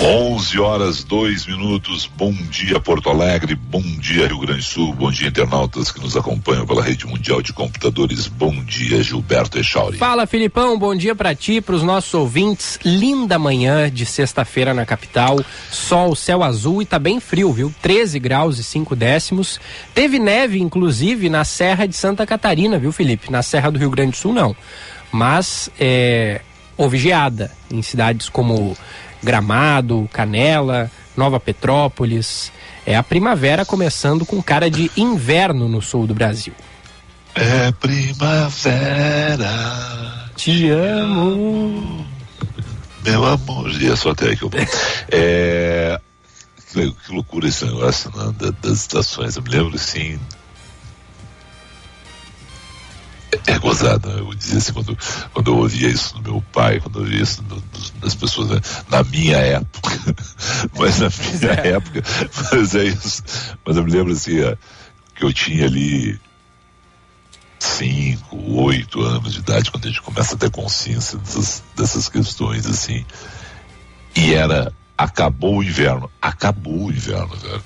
11 horas, 2 minutos. Bom dia, Porto Alegre. Bom dia, Rio Grande do Sul. Bom dia, internautas que nos acompanham pela rede mundial de computadores. Bom dia, Gilberto Echauri. Fala, Filipão. Bom dia para ti, para os nossos ouvintes. Linda manhã de sexta-feira na capital. Sol, céu azul e tá bem frio, viu? 13 graus e 5 décimos. Teve neve, inclusive, na Serra de Santa Catarina, viu, Felipe? Na Serra do Rio Grande do Sul, não. Mas é, houve geada em cidades como Gramado, Canela, Nova Petrópolis. É a primavera começando com cara de inverno no sul do Brasil. É primavera. Te amo. Meu amor. E é só até aí que eu vou. é, que, que, loucura esse negócio né, das estações. Eu me lembro assim é gozado, né? eu dizia assim, quando, quando eu ouvia isso do meu pai, quando eu ouvia isso do, das pessoas, né? na minha época, mas na minha é. época, mas é isso, mas eu me lembro assim, é, que eu tinha ali cinco, oito anos de idade, quando a gente começa a ter consciência dessas, dessas questões, assim, e era, acabou o inverno, acabou o inverno, velho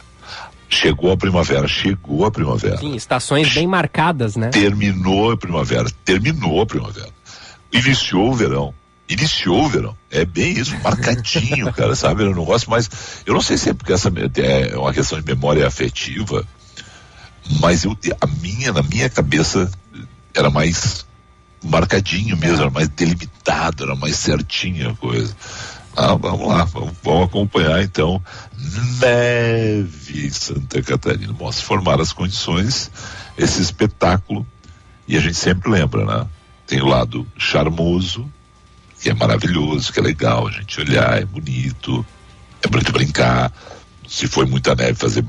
Chegou a primavera, chegou a primavera. Sim, estações bem marcadas, né? Terminou a primavera, terminou a primavera. Iniciou o verão. Iniciou o verão. É bem isso, marcadinho, cara, sabe? Eu não gosto mais. Eu não sei se é porque essa é uma questão de memória afetiva, mas eu, a minha, na minha cabeça, era mais marcadinho mesmo, era mais delimitado, era mais certinha a coisa. Ah, vamos lá, vamos, vamos, acompanhar então. Neve em Santa Catarina. Bom, se formar as condições, esse espetáculo, e a gente sempre lembra, né? Tem o lado charmoso, que é maravilhoso, que é legal a gente olhar, é bonito, é gente brincar. Se foi muita neve, fazer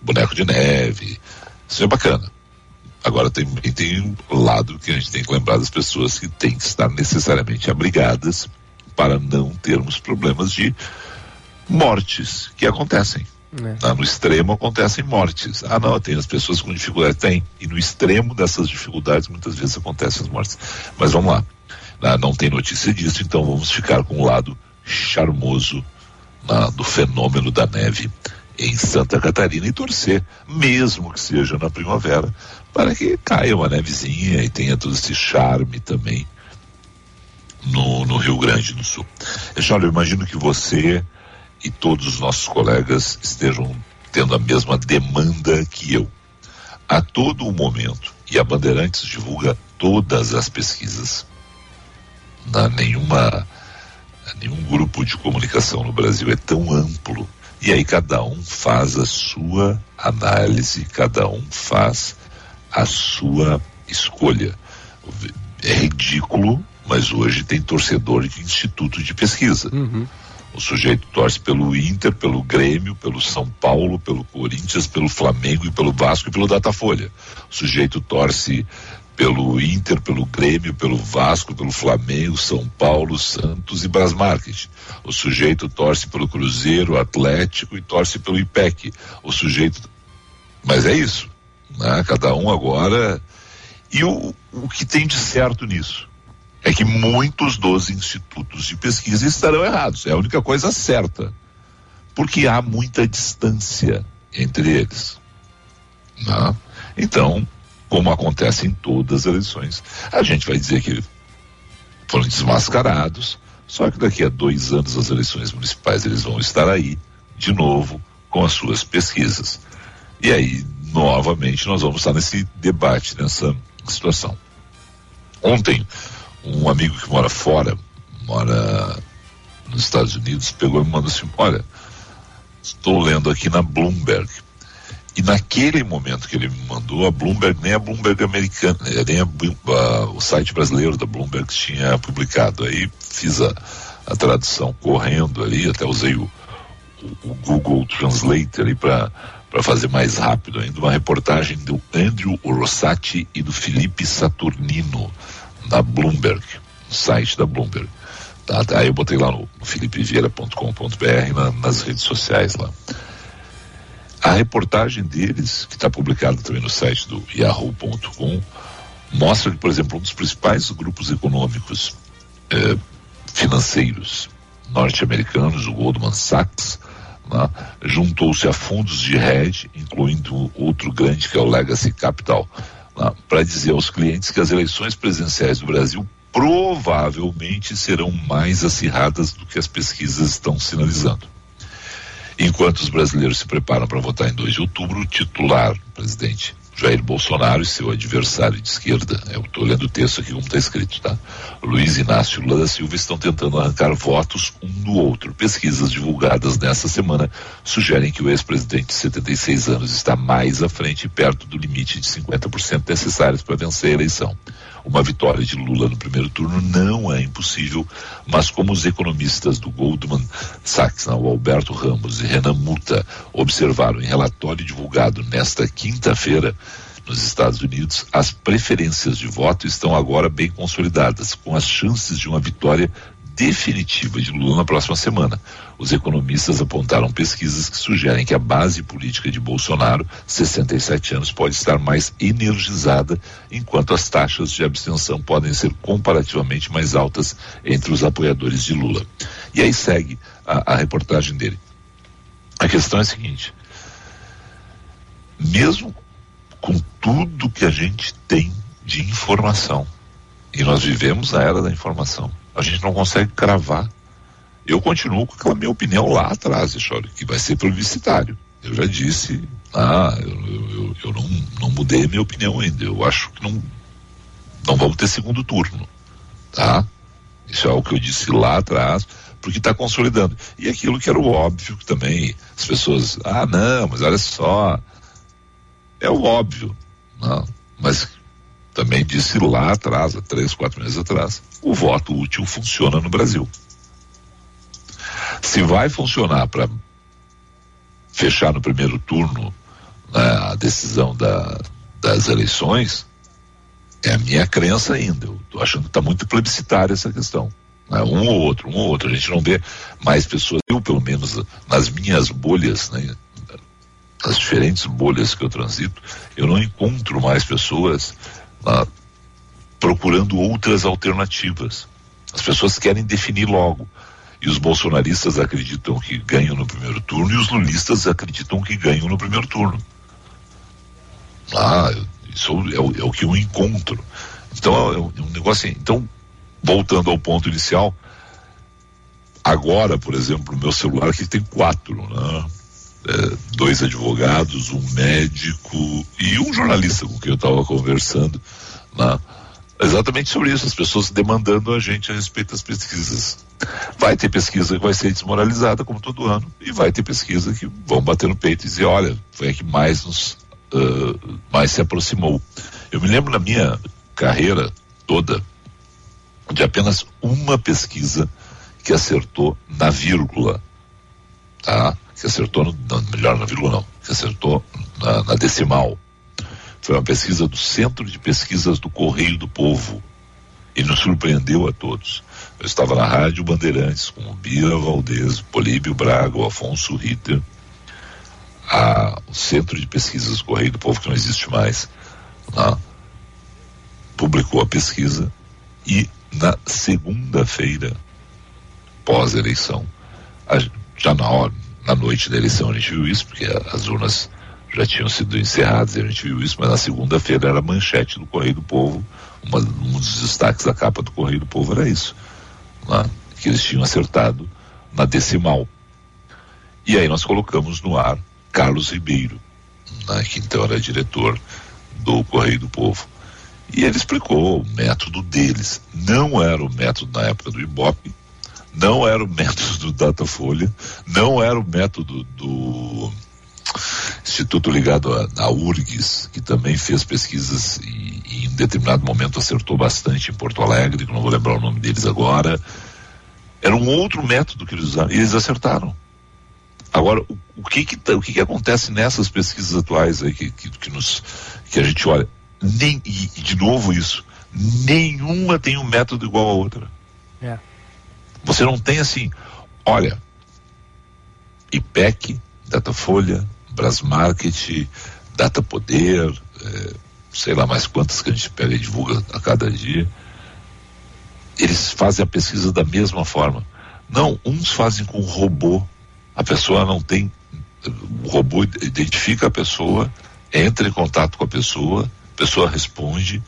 boneco de neve, isso é bacana. Agora tem, tem um lado que a gente tem que lembrar das pessoas que têm que estar necessariamente abrigadas para não termos problemas de mortes que acontecem. É. Ah, no extremo acontecem mortes. Ah, não, tem as pessoas com dificuldade. Tem. E no extremo dessas dificuldades, muitas vezes acontecem as mortes. Mas vamos lá. Ah, não tem notícia disso, então vamos ficar com o lado charmoso ah, do fenômeno da neve em Santa Catarina e torcer, mesmo que seja na primavera, para que caia uma nevezinha e tenha todo esse charme também no, no Rio Grande do Sul. Olha, eu imagino que você e todos os nossos colegas estejam tendo a mesma demanda que eu. A todo momento, e a Bandeirantes divulga todas as pesquisas. Não nenhuma, nenhum grupo de comunicação no Brasil é tão amplo. E aí cada um faz a sua análise, cada um faz a sua escolha. É ridículo mas hoje tem torcedor de instituto de pesquisa. Uhum. O sujeito torce pelo Inter, pelo Grêmio, pelo São Paulo, pelo Corinthians, pelo Flamengo e pelo Vasco e pelo Datafolha. O sujeito torce pelo Inter, pelo Grêmio, pelo Vasco, pelo Flamengo, São Paulo, Santos e Brasmarket. O sujeito torce pelo Cruzeiro, Atlético e torce pelo IPEC. O sujeito. Mas é isso. Né? Cada um agora. E o, o que tem de certo nisso? é que muitos dos institutos de pesquisa estarão errados. É a única coisa certa. Porque há muita distância entre eles. Né? Então, como acontece em todas as eleições, a gente vai dizer que foram desmascarados, só que daqui a dois anos as eleições municipais eles vão estar aí, de novo, com as suas pesquisas. E aí, novamente, nós vamos estar nesse debate, nessa situação. Ontem, um amigo que mora fora, mora nos Estados Unidos, pegou e me mandou assim: Olha, estou lendo aqui na Bloomberg. E naquele momento que ele me mandou, a Bloomberg, nem a Bloomberg americana, né, nem a, a, o site brasileiro da Bloomberg tinha publicado. Aí fiz a, a tradução correndo ali, até usei o, o, o Google Translate ali para fazer mais rápido ainda, uma reportagem do Andrew Rossati e do Felipe Saturnino da Bloomberg, no site da Bloomberg. Tá, aí eu botei lá no, no filipevieira.com.br na, nas redes sociais lá. A reportagem deles, que está publicada também no site do yahoo.com, mostra que, por exemplo, um dos principais grupos econômicos eh, financeiros norte-americanos, o Goldman Sachs, né, juntou-se a fundos de hedge, incluindo outro grande que é o Legacy Capital, né, para dizer aos clientes que as eleições presidenciais do Brasil provavelmente serão mais acirradas do que as pesquisas estão sinalizando. Enquanto os brasileiros se preparam para votar em 2 de outubro, o titular, presidente Jair Bolsonaro e seu adversário de esquerda, eu estou lendo o texto aqui como está escrito, tá? Luiz Inácio Lula da Silva estão tentando arrancar votos um do outro. Pesquisas divulgadas nesta semana sugerem que o ex-presidente de 76 anos está mais à frente perto do limite de 50% necessários para vencer a eleição. Uma vitória de Lula no primeiro turno não é impossível, mas como os economistas do Goldman Sachs, o Alberto Ramos e Renan Muta, observaram em relatório divulgado nesta quinta-feira, nos Estados Unidos, as preferências de voto estão agora bem consolidadas, com as chances de uma vitória definitiva de Lula na próxima semana. Os economistas apontaram pesquisas que sugerem que a base política de Bolsonaro, 67 anos, pode estar mais energizada, enquanto as taxas de abstenção podem ser comparativamente mais altas entre os apoiadores de Lula. E aí segue a, a reportagem dele. A questão é a seguinte: mesmo com tudo que a gente tem de informação, e nós vivemos a era da informação, a gente não consegue cravar. Eu continuo com aquela minha opinião lá atrás, Chore, que vai ser plebiscitário. Eu já disse, ah, eu, eu, eu não, não mudei a minha opinião ainda. Eu acho que não, não vamos ter segundo turno, tá? Isso é o que eu disse lá atrás, porque está consolidando. E aquilo que era o óbvio que também as pessoas, ah, não, mas olha só, é o óbvio, não, mas também disse lá atrás, há três, quatro meses atrás, o voto útil funciona no Brasil. Se vai funcionar para fechar no primeiro turno né, a decisão da, das eleições, é a minha crença ainda. Eu estou achando que está muito plebiscitária essa questão. Né? Um ou outro, um ou outro. A gente não vê mais pessoas, eu pelo menos nas minhas bolhas, né, nas diferentes bolhas que eu transito, eu não encontro mais pessoas procurando outras alternativas. As pessoas querem definir logo. E os bolsonaristas acreditam que ganham no primeiro turno e os lulistas acreditam que ganham no primeiro turno. Ah, isso é o, é o que eu encontro. Então é um é negócio assim. Então, voltando ao ponto inicial, agora, por exemplo, o meu celular aqui tem quatro, né? É, dois advogados, um médico e um jornalista com quem eu estava conversando, né? exatamente sobre isso, as pessoas demandando a gente a respeito das pesquisas. Vai ter pesquisa que vai ser desmoralizada, como todo ano, e vai ter pesquisa que vão bater no peito e dizer, olha, foi a que mais nos uh, mais se aproximou. Eu me lembro na minha carreira toda de apenas uma pesquisa que acertou na vírgula, tá? Que acertou, no, melhor na vírgula não, que acertou na, na decimal. Foi uma pesquisa do Centro de Pesquisas do Correio do Povo e nos surpreendeu a todos. Eu estava na Rádio Bandeirantes com o Bira Valdez, Políbio Braga, o Afonso Ritter, a, o Centro de Pesquisas do Correio do Povo, que não existe mais, lá, publicou a pesquisa e na segunda-feira, pós-eleição, já na hora, na noite da eleição a gente viu isso, porque as urnas já tinham sido encerradas a gente viu isso, mas na segunda-feira era manchete do Correio do Povo, uma, um dos destaques da capa do Correio do Povo era isso, né? que eles tinham acertado na decimal. E aí nós colocamos no ar Carlos Ribeiro, né? que então era diretor do Correio do Povo. E ele explicou o método deles. Não era o método na época do Ibope, não era o método do Datafolha, não era o método do instituto ligado à, URGS, que também fez pesquisas e, e, em determinado momento acertou bastante em Porto Alegre, que não vou lembrar o nome deles agora. Era um outro método que eles usaram, e eles acertaram. Agora, o, o que, que tá, o que, que acontece nessas pesquisas atuais aí que, que, que, nos, que a gente olha? Nem, e, e de novo isso, nenhuma tem um método igual à outra. Você não tem assim, olha, IPEC, Datafolha, Brasmarket, Data Poder, é, sei lá mais quantas que a gente pega e divulga a cada dia. Eles fazem a pesquisa da mesma forma. Não, uns fazem com robô. A pessoa não tem. O robô identifica a pessoa, entra em contato com a pessoa, a pessoa responde,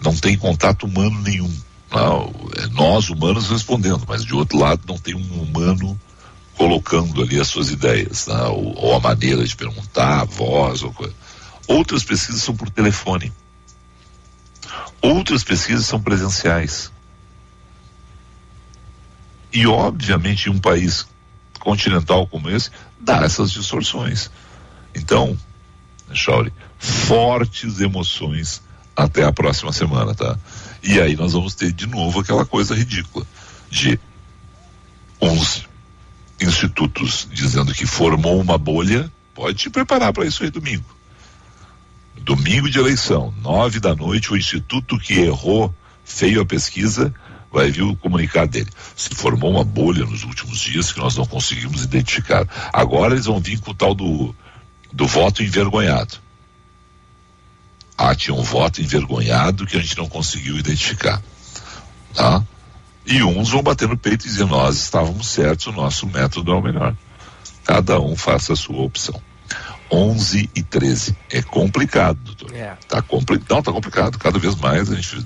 não tem contato humano nenhum. É nós humanos respondendo, mas de outro lado não tem um humano colocando ali as suas ideias, né? ou, ou, a maneira de perguntar, a voz, ou coisa. Outras pesquisas são por telefone. Outras pesquisas são presenciais. E, obviamente, em um país continental como esse, dá essas distorções. Então, Chauri, fortes emoções até a próxima semana, tá? E aí nós vamos ter de novo aquela coisa ridícula de uns institutos dizendo que formou uma bolha, pode te preparar para isso aí domingo. Domingo de eleição, nove da noite, o instituto que errou feio a pesquisa vai vir o comunicado dele. Se formou uma bolha nos últimos dias que nós não conseguimos identificar. Agora eles vão vir com o tal do, do voto envergonhado. Ah, tinha um voto envergonhado que a gente não conseguiu identificar. Tá? E uns vão bater no peito e dizer, nós estávamos certos, o nosso método é o melhor. Cada um faça a sua opção. 11 e 13. É complicado, doutor. É. Tá compli não, tá complicado. Cada vez mais a gente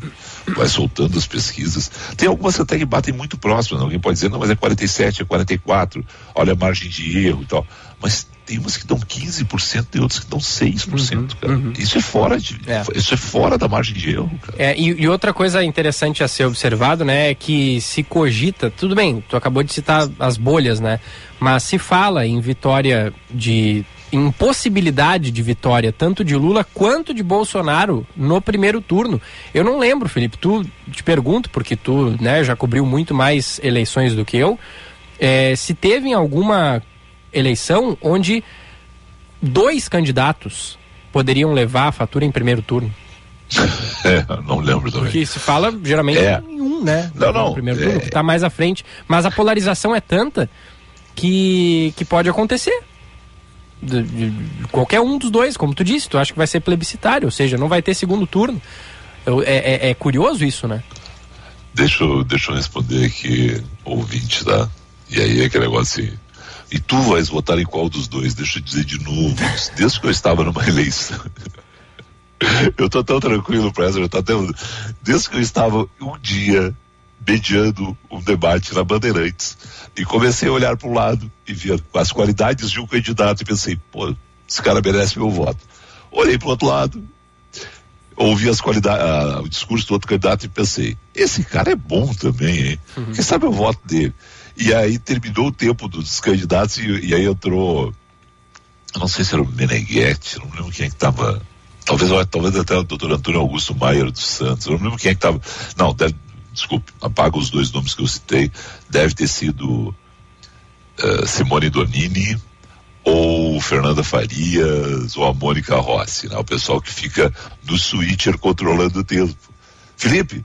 vai soltando as pesquisas. Tem algumas até que batem muito próximas. Né? Alguém pode dizer, não, mas é 47, é 44. Olha a margem de erro e tal. Mas tem umas que dão 15% e outras que dão 6%, uhum, cara. Uhum. Isso é fora de. É. Isso é fora da margem de erro, cara. É, e, e, outra coisa interessante a ser observado, né, é que se cogita, tudo bem, tu acabou de citar as bolhas, né? Mas se fala em vitória de impossibilidade de vitória tanto de Lula quanto de Bolsonaro no primeiro turno. Eu não lembro, Felipe, tu te pergunto, porque tu né, já cobriu muito mais eleições do que eu, é, se teve em alguma eleição onde dois candidatos poderiam levar a fatura em primeiro turno. É, não lembro também. Porque se fala geralmente é. em um, né? Não, não. Primeiro turno, é. que está mais à frente. Mas a polarização é tanta que, que pode acontecer. De, de, de, qualquer um dos dois, como tu disse, tu acha que vai ser plebiscitário, ou seja, não vai ter segundo turno. Eu, é, é, é, curioso isso, né? Deixa eu, deixa eu responder aqui, ouvinte, tá? E aí é aquele negócio assim, e tu vais votar em qual dos dois? Deixa eu dizer de novo. Desde que eu estava numa eleição. eu tô tão tranquilo, Presley, eu tô até. Desde que eu estava um dia mediando um debate na Bandeirantes. E comecei a olhar para o lado e ver as qualidades de um candidato e pensei, pô, esse cara merece meu voto. Olhei para o outro lado, ouvi as qualidades, ah, o discurso do outro candidato e pensei, esse cara é bom também, hein? Uhum. Quem sabe o voto dele? E aí terminou o tempo dos candidatos e, e aí entrou, não sei se era o Meneghetti, não lembro quem é que estava, talvez, talvez até o doutor Antônio Augusto Maier dos Santos, não lembro quem é que estava, não, deve, desculpe, apaga os dois nomes que eu citei, deve ter sido uh, Simone Donini ou Fernanda Farias ou a Mônica Rossi, né? o pessoal que fica no switcher controlando o tempo. Felipe,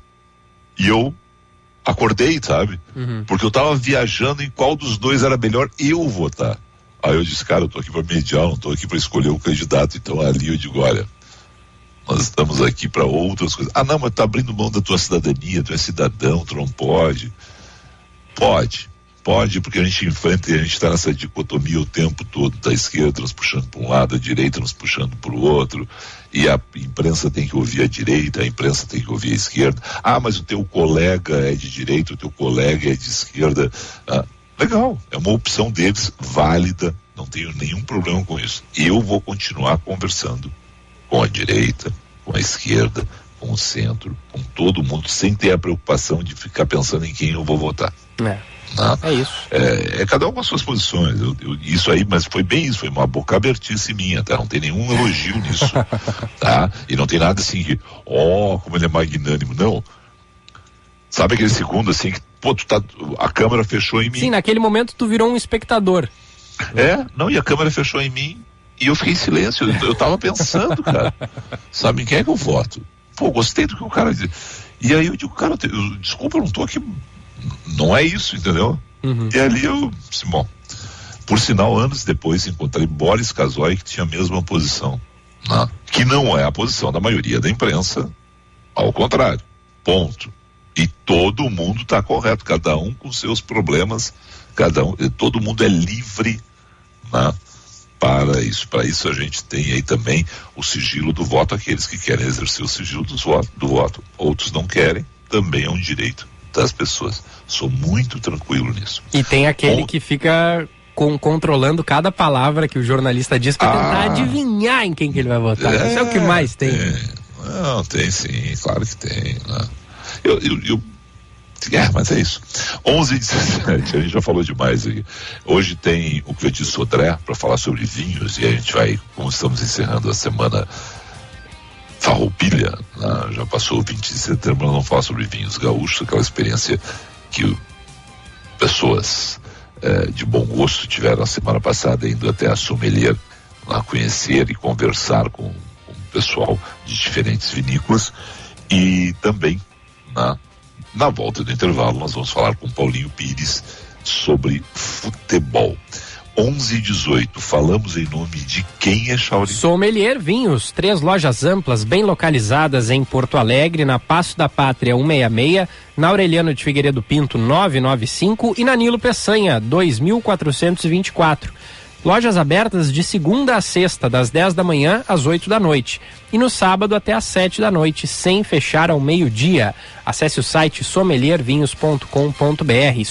e eu acordei, sabe? Uhum. Porque eu tava viajando em qual dos dois era melhor eu votar. Aí eu disse, cara, eu tô aqui para mediar, não tô aqui para escolher o candidato. Então ali eu digo, olha, nós estamos aqui para outras coisas. Ah, não, mas tá abrindo mão da tua cidadania, tu é cidadão, tu não pode. Pode. Pode, porque a gente enfrenta e a gente está nessa dicotomia o tempo todo, da esquerda nos puxando para um lado, a direita nos puxando para o outro, e a imprensa tem que ouvir a direita, a imprensa tem que ouvir a esquerda. Ah, mas o teu colega é de direita, o teu colega é de esquerda. Ah, legal, é uma opção deles, válida, não tenho nenhum problema com isso. Eu vou continuar conversando com a direita, com a esquerda, com o centro, com todo mundo, sem ter a preocupação de ficar pensando em quem eu vou votar. É. Né? É isso. É, é, cada um com as suas posições. Eu, eu, isso aí, mas foi bem isso, foi uma boca abertice minha, tá? Não tem nenhum elogio nisso, tá? E não tem nada assim que, ó, oh, como ele é magnânimo. Não. Sabe aquele segundo assim que, pô, tu tá, a câmera fechou em mim. Sim, naquele momento tu virou um espectador. É, não, e a câmera fechou em mim e eu fiquei em silêncio. Eu, eu tava pensando, cara. Sabe em quem é que eu voto? Pô, gostei do que o cara disse. E aí eu digo, cara, eu, desculpa, eu não tô aqui Não é isso, entendeu? Uhum. E ali eu disse, bom, por sinal, anos depois encontrei Boris Casoy que tinha a mesma posição, né? que não é a posição da maioria da imprensa, ao contrário, ponto. E todo mundo está correto, cada um com seus problemas, cada um, todo mundo é livre, né? Para isso, para isso a gente tem aí também o sigilo do voto, aqueles que querem exercer o sigilo do voto, do voto. outros não querem, também é um direito das pessoas. Sou muito tranquilo nisso. E tem aquele que fica com, controlando cada palavra que o jornalista diz para tentar Ah. adivinhar em quem que ele vai votar. Isso é o que mais tem. Não, tem sim, claro que tem. Né? Eu, eu, eu- é, mas é isso. 11 e 17, a gente já falou demais aí. Hoje tem o Cleiton Sodré para falar sobre vinhos e a gente vai, como estamos encerrando a semana farroupilha, né? já passou o 20 de setembro, vamos falar sobre vinhos gaúchos, aquela experiência que pessoas eh, de bom gosto tiveram a semana passada indo até a sommelier lá conhecer e conversar com, com o pessoal de diferentes vinícolas e também na, na volta do intervalo nós vamos falar com Paulinho Pires sobre futebol. 11 e 18, falamos em nome de quem é Chauri? Sommelier Vinhos, três lojas amplas bem localizadas em Porto Alegre, na Passo da Pátria 166, na Aureliano de Figueiredo Pinto 995 e na Nilo Peçanha 2424. Lojas abertas de segunda a sexta, das 10 da manhã às 8 da noite. E no sábado até às 7 da noite, sem fechar ao meio-dia. Acesse o site sommeliervinhos.com.br.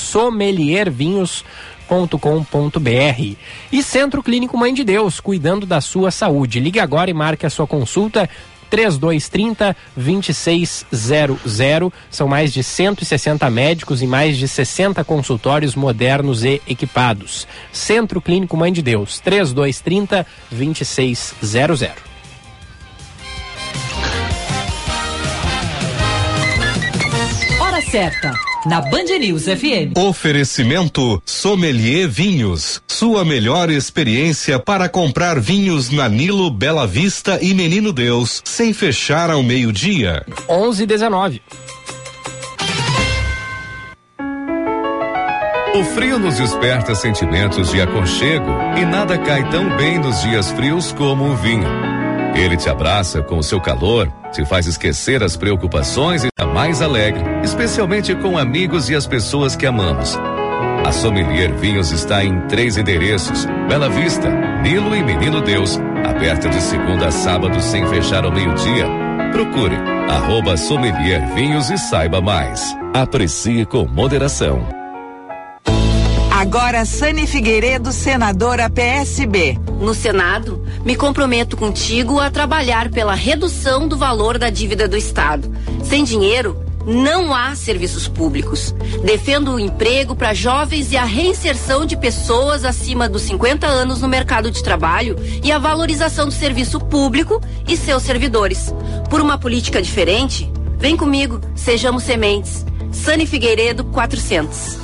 Sommeliervinhos.com.br. E Centro Clínico Mãe de Deus, cuidando da sua saúde. Ligue agora e marque a sua consulta 3230 2600. São mais de 160 médicos e mais de 60 consultórios modernos e equipados. Centro Clínico Mãe de Deus, 3230 2600. Hora certa, na Band News FM. Oferecimento Sommelier Vinhos. Sua melhor experiência para comprar vinhos na Nilo, Bela Vista e Menino Deus, sem fechar ao meio-dia. 11 19. O frio nos desperta sentimentos de aconchego e nada cai tão bem nos dias frios como o vinho. Ele te abraça com o seu calor, te faz esquecer as preocupações e fica mais alegre, especialmente com amigos e as pessoas que amamos. A Sommelier Vinhos está em três endereços: Bela Vista, Nilo e Menino Deus, aberta de segunda a sábado sem fechar ao meio-dia. Procure arroba Sommelier Vinhos e saiba mais. Aprecie com moderação. Agora Sani Figueiredo, senadora PSB. No Senado, me comprometo contigo a trabalhar pela redução do valor da dívida do Estado. Sem dinheiro, não há serviços públicos. Defendo o emprego para jovens e a reinserção de pessoas acima dos 50 anos no mercado de trabalho e a valorização do serviço público e seus servidores. Por uma política diferente, vem comigo, sejamos sementes. Sani Figueiredo 400.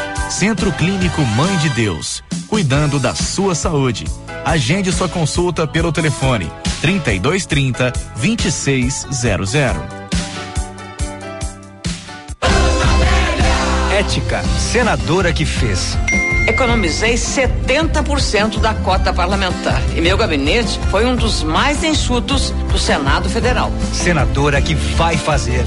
Centro Clínico Mãe de Deus, cuidando da sua saúde. Agende sua consulta pelo telefone 3230 2600. Ética, senadora que fez. Economizei 70% da cota parlamentar e meu gabinete foi um dos mais enxutos do Senado Federal. Senadora que vai fazer.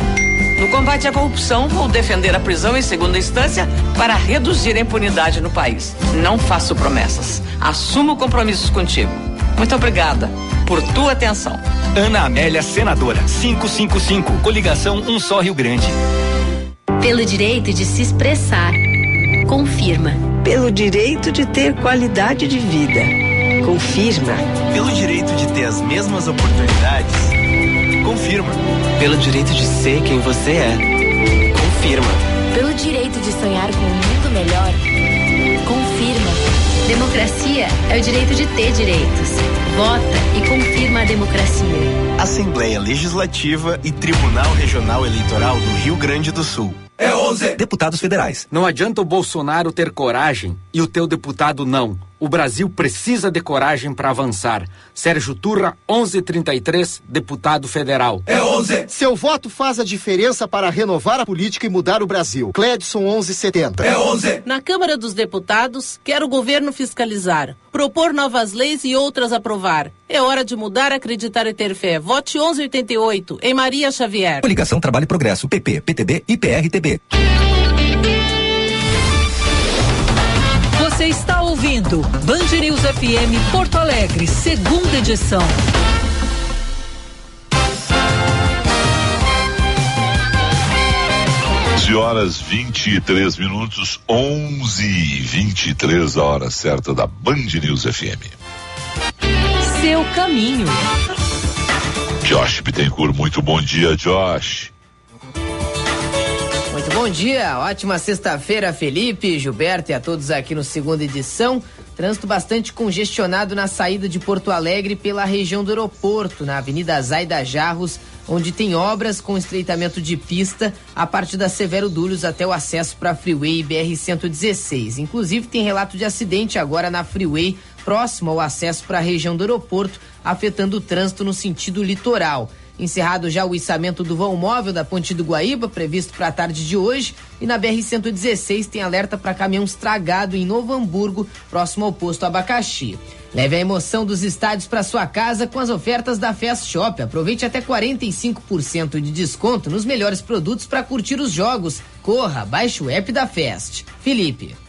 No combate à corrupção, vou defender a prisão em segunda instância para reduzir a impunidade no país. Não faço promessas, assumo compromissos contigo. Muito obrigada por tua atenção. Ana Amélia, senadora, 555, coligação Um Só Rio Grande. Pelo direito de se expressar. Confirma. Pelo direito de ter qualidade de vida. Confirma. Pelo direito de ter as mesmas oportunidades. Confirma. Pelo direito de ser quem você é. Confirma. Pelo direito de sonhar com um mundo melhor. Democracia é o direito de ter direitos. Vota e confirma a democracia. Assembleia Legislativa e Tribunal Regional Eleitoral do Rio Grande do Sul. É 11. Deputados federais. Não adianta o Bolsonaro ter coragem e o teu deputado não. O Brasil precisa de coragem para avançar. Sérgio Turra, 1133, deputado federal. É 11. Seu voto faz a diferença para renovar a política e mudar o Brasil. Cledson 1170. É 11. Na Câmara dos Deputados, quer o governo fiscalizar, propor novas leis e outras aprovar. É hora de mudar, acreditar e ter fé. Vote 1188 em Maria Xavier. Coligação Trabalho e Progresso, PP, PTB e PRTB. Você está ouvindo Band News FM Porto Alegre, segunda edição. Horas 23 minutos, 11 e 23 a hora certa da Band News FM. Seu caminho. Josh Bittencourt, muito bom dia, Josh. Bom dia, ótima sexta-feira, Felipe, Gilberto e a todos aqui no segunda edição. Trânsito bastante congestionado na saída de Porto Alegre pela região do aeroporto, na Avenida Zaida Jarros, onde tem obras com estreitamento de pista a partir da Severo Dúlios até o acesso para a Freeway BR-116. Inclusive, tem relato de acidente agora na Freeway, próximo ao acesso para a região do aeroporto, afetando o trânsito no sentido litoral. Encerrado já o içamento do vão móvel da Ponte do Guaíba, previsto para a tarde de hoje. E na BR-116 tem alerta para caminhão estragado em Novo Hamburgo, próximo ao posto Abacaxi. Leve a emoção dos estádios para sua casa com as ofertas da Fast Shop. Aproveite até 45% de desconto nos melhores produtos para curtir os jogos. Corra, baixe o app da Fast. Felipe.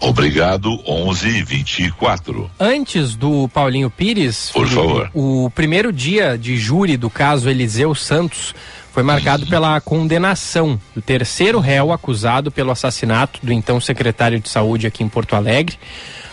Obrigado, 11 e 24. Antes do Paulinho Pires, por favor. O primeiro dia de júri do caso Eliseu Santos foi marcado pela condenação do terceiro réu acusado pelo assassinato do então secretário de saúde aqui em Porto Alegre.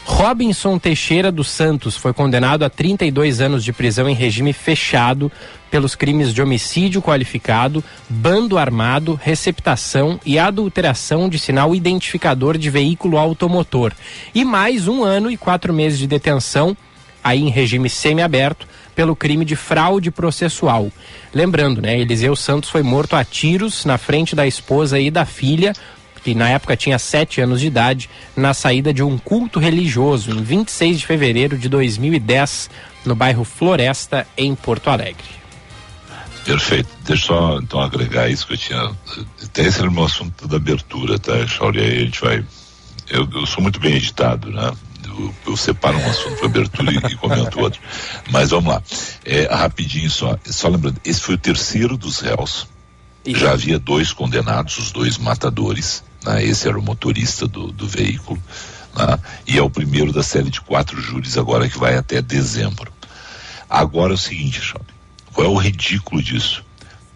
Robinson Teixeira dos Santos foi condenado a 32 anos de prisão em regime fechado pelos crimes de homicídio qualificado, bando armado, receptação e adulteração de sinal identificador de veículo automotor. E mais um ano e quatro meses de detenção, aí em regime semiaberto, pelo crime de fraude processual. Lembrando, né, Eliseu Santos foi morto a tiros na frente da esposa e da filha que na época tinha sete anos de idade, na saída de um culto religioso em 26 de fevereiro de 2010, no bairro Floresta, em Porto Alegre. Perfeito. Deixa eu só então agregar isso que eu tinha. Até esse era o meu assunto da abertura, tá, Shauri? Aí a gente vai. Eu, eu sou muito bem editado, né? Eu, eu separo um assunto para abertura e, e comento outro. Mas vamos lá. É, rapidinho só. Só lembrando, esse foi o terceiro dos réus. Já havia dois condenados, os dois matadores. Né? Esse era o motorista do, do veículo. Né? E é o primeiro da série de quatro júris agora que vai até dezembro. Agora é o seguinte, Chave. Qual é o ridículo disso?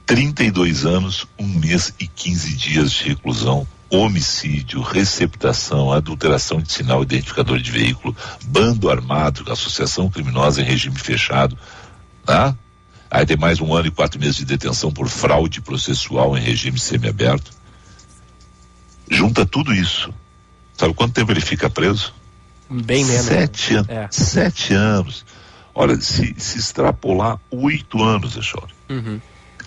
32 anos, um mês e 15 dias de reclusão, homicídio, receptação, adulteração de sinal identificador de veículo, bando armado, associação criminosa em regime fechado, tá? Aí tem mais um ano e quatro meses de detenção por fraude processual em regime semiaberto. Junta tudo isso. Sabe quanto tempo ele fica preso? Bem menos. Sete anos. É. Sete anos. Olha, se, se extrapolar oito anos, Echori. Uhum.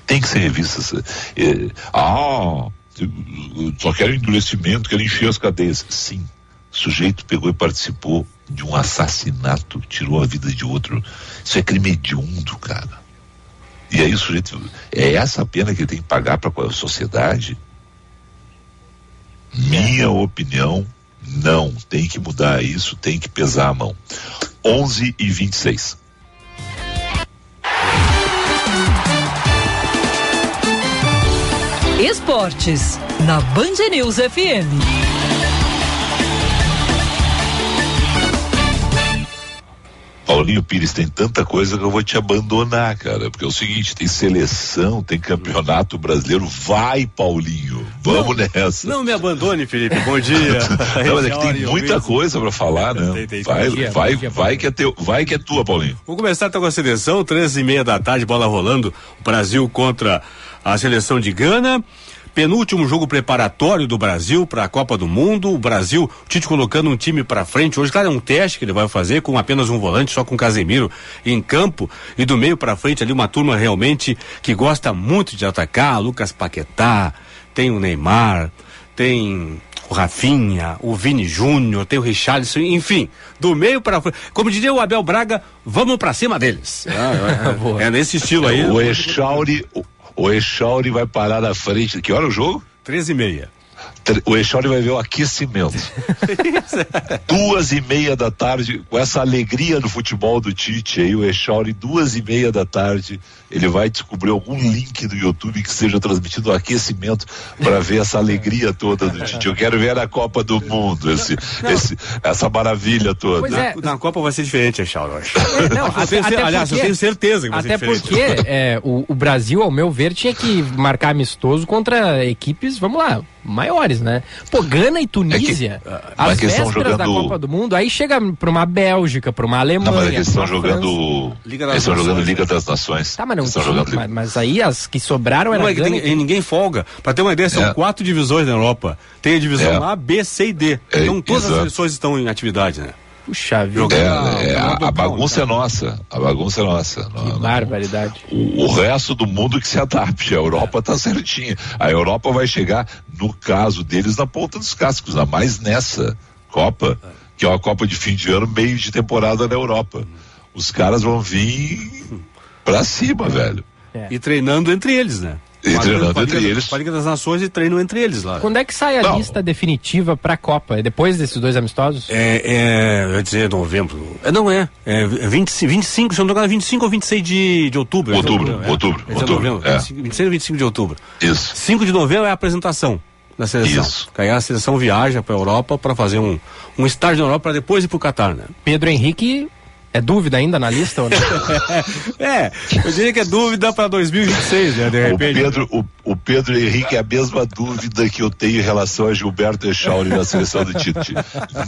Tem que ser revista. É, ah, só quero endurecimento, quero encher as cadeias. Sim. O sujeito pegou e participou de um assassinato, tirou a vida de outro. Isso é crime hediondo, cara. E aí o sujeito. É essa a pena que ele tem que pagar para a sociedade? Minha opinião, não. Tem que mudar isso, tem que pesar a mão. 11 e 26. Esportes, na Band News FM. Paulinho Pires, tem tanta coisa que eu vou te abandonar, cara. Porque é o seguinte, tem seleção, tem campeonato brasileiro. Vai, Paulinho. Vamos não, nessa. Não me abandone, Felipe. Bom dia. não, mas é que tem muita coisa para falar, né? Tem, tem, vai, dia, vai, dia, vai, que é teu, vai que é tua, Paulinho. Vamos começar então com a seleção, três e meia da tarde, bola rolando. O Brasil contra a seleção de Gana. Penúltimo jogo preparatório do Brasil para a Copa do Mundo. O Brasil, o Tite colocando um time para frente. Hoje, claro, é um teste que ele vai fazer com apenas um volante, só com Casemiro em campo. E do meio para frente ali, uma turma realmente que gosta muito de atacar. Lucas Paquetá, tem o Neymar, tem o Rafinha, o Vini Júnior, tem o Richarlison, enfim, do meio para frente. Como diria o Abel Braga, vamos para cima deles. É, é, é nesse estilo aí. O Echauri, o, o Echauri vai parar na frente. Que hora o jogo? 13 e meia. O Echauri vai ver o aquecimento. duas e meia da tarde, com essa alegria do futebol do Tite aí, o Echauri, duas e meia da tarde, ele vai descobrir algum link do YouTube que seja transmitido o aquecimento para ver essa alegria toda do Tite. Eu quero ver a Copa do Mundo, esse, esse, essa maravilha toda. É. Na, Copa vai ser diferente, eu acho. É, não, até, até aliás, porque, eu tenho certeza que vai até ser diferente. Até porque é, o, o Brasil, ao meu ver, tinha que marcar amistoso contra equipes, vamos lá, maiores, né? Pô, Gana e Tunísia, é que, as vésperas jogando... da Copa do Mundo, aí chega pra uma Bélgica, pra uma Alemanha. Não, mas eles estão jogando. Liga das eles estão jogando Liga das Nações. Tá, mas não tinha, jogando... mas, mas, aí as que sobraram eram. Não, Gana e... ninguém folga. Pra ter uma ideia, são é. quatro divisões na Europa. Tem a divisão é. A, B, C e D. É, então todas exato. as seleções estão em atividade, né? Puxa vida. É, é, a, a, bagunça é nossa. A bagunça é nossa. Que não, barbaridade. O, o, resto do mundo que se adapte. A Europa tá certinha. A Europa vai chegar, no caso deles, na ponta dos cascos, a mais nessa Copa, que é uma Copa de fim de ano, meio de temporada na Europa. Os caras vão vir pra cima, velho. É. E treinando entre eles, né? E treinando entre eles. Liga das Nações e treinam entre eles lá. Quando é que sai a não. lista definitiva pra Copa? É depois desses dois amistosos? É, é eu ia dizer novembro. É, não é. É 20, 25, se eu não me engano, 25 ou 26 de, de outubro. Outubro, é, outubro, é, outubro. outubro é. 26 ou 25 de outubro. Isso. 5 de novembro é a apresentação da seleção. Isso. Aí a seleção viaja para a Europa para fazer um, um estágio na Europa para depois ir para o Catar, né? Pedro Henrique é dúvida ainda na lista ou não? é, eu diria que é dúvida para 2026, né? De repente. O Pedro, o, o, Pedro Henrique é a mesma dúvida que eu tenho em relação a Gilberto Echauri na seleção do Tite.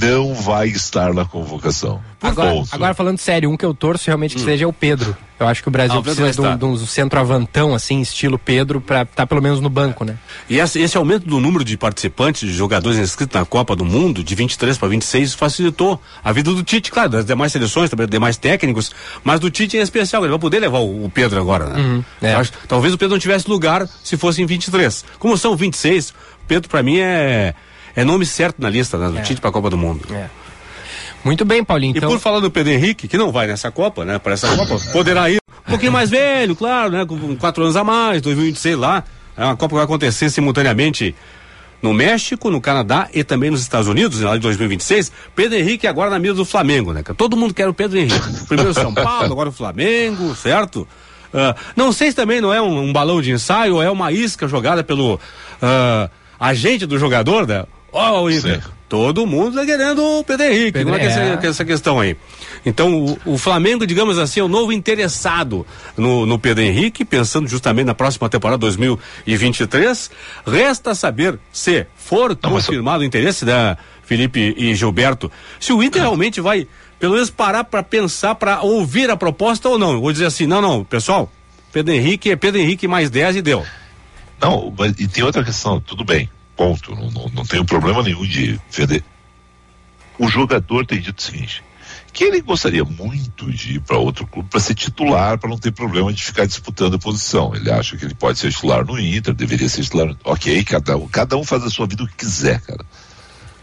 Não vai estar na convocação. Agora, agora, falando sério, um que eu torço realmente que hum. seja é o Pedro. Eu acho que o Brasil ah, precisa de um, de um centroavantão, assim, estilo Pedro, para estar tá pelo menos no banco, né? E esse, esse, aumento do número de participantes, de jogadores inscritos na Copa do Mundo, de 23 para 26, facilitou a vida do Tite, claro, das demais seleções, também demais técnicos, mas do Tite em especial. Ele vai poder levar o, o Pedro agora, né? Uhum, é. acho, talvez o Pedro não tivesse lugar se fosse em 23. Como são 26, Pedro, para mim, é, é nome certo na lista né, do é. Tite para a Copa do Mundo. É. Muito bem, Paulinho. Então... E por falar do Pedro Henrique, que não vai nessa Copa, né? Para essa Copa, poderá ir um pouquinho mais velho, claro, né? Com quatro anos a mais, 2026 lá. É uma Copa que vai acontecer simultaneamente no México, no Canadá e também nos Estados Unidos, lá de 2026. Pedro Henrique agora na mira do Flamengo, né? Todo mundo quer o Pedro Henrique. Primeiro São Paulo, agora o Flamengo, certo? Uh, não sei se também não é um, um, balão de ensaio ou é uma isca jogada pelo uh, agente do jogador, né? Ó, oh, o Inter. Todo mundo está querendo o Pedro Henrique. Pedro, Como é que é essa, essa questão aí? Então, o, o, Flamengo, digamos assim, é o novo interessado no, no Pedro Henrique, pensando justamente na próxima temporada 2023. Resta saber se for Não, confirmado o interesse da Felipe e Gilberto, se o Inter realmente vai, pelo menos, parar para pensar, para ouvir a proposta ou não. Vou dizer assim: não, não, pessoal, Pedro Henrique é Pedro Henrique mais 10 e deu. Não, e tem outra questão, tudo bem. Ponto. Não, não, não tenho problema nenhum de vender. O jogador tem dito o seguinte: que ele gostaria muito de ir para outro clube para ser titular, para não ter problema de ficar disputando a posição. Ele acha que ele pode ser titular no Inter, deveria ser titular. Ok, cada um, cada um faz a sua vida o que quiser, cara.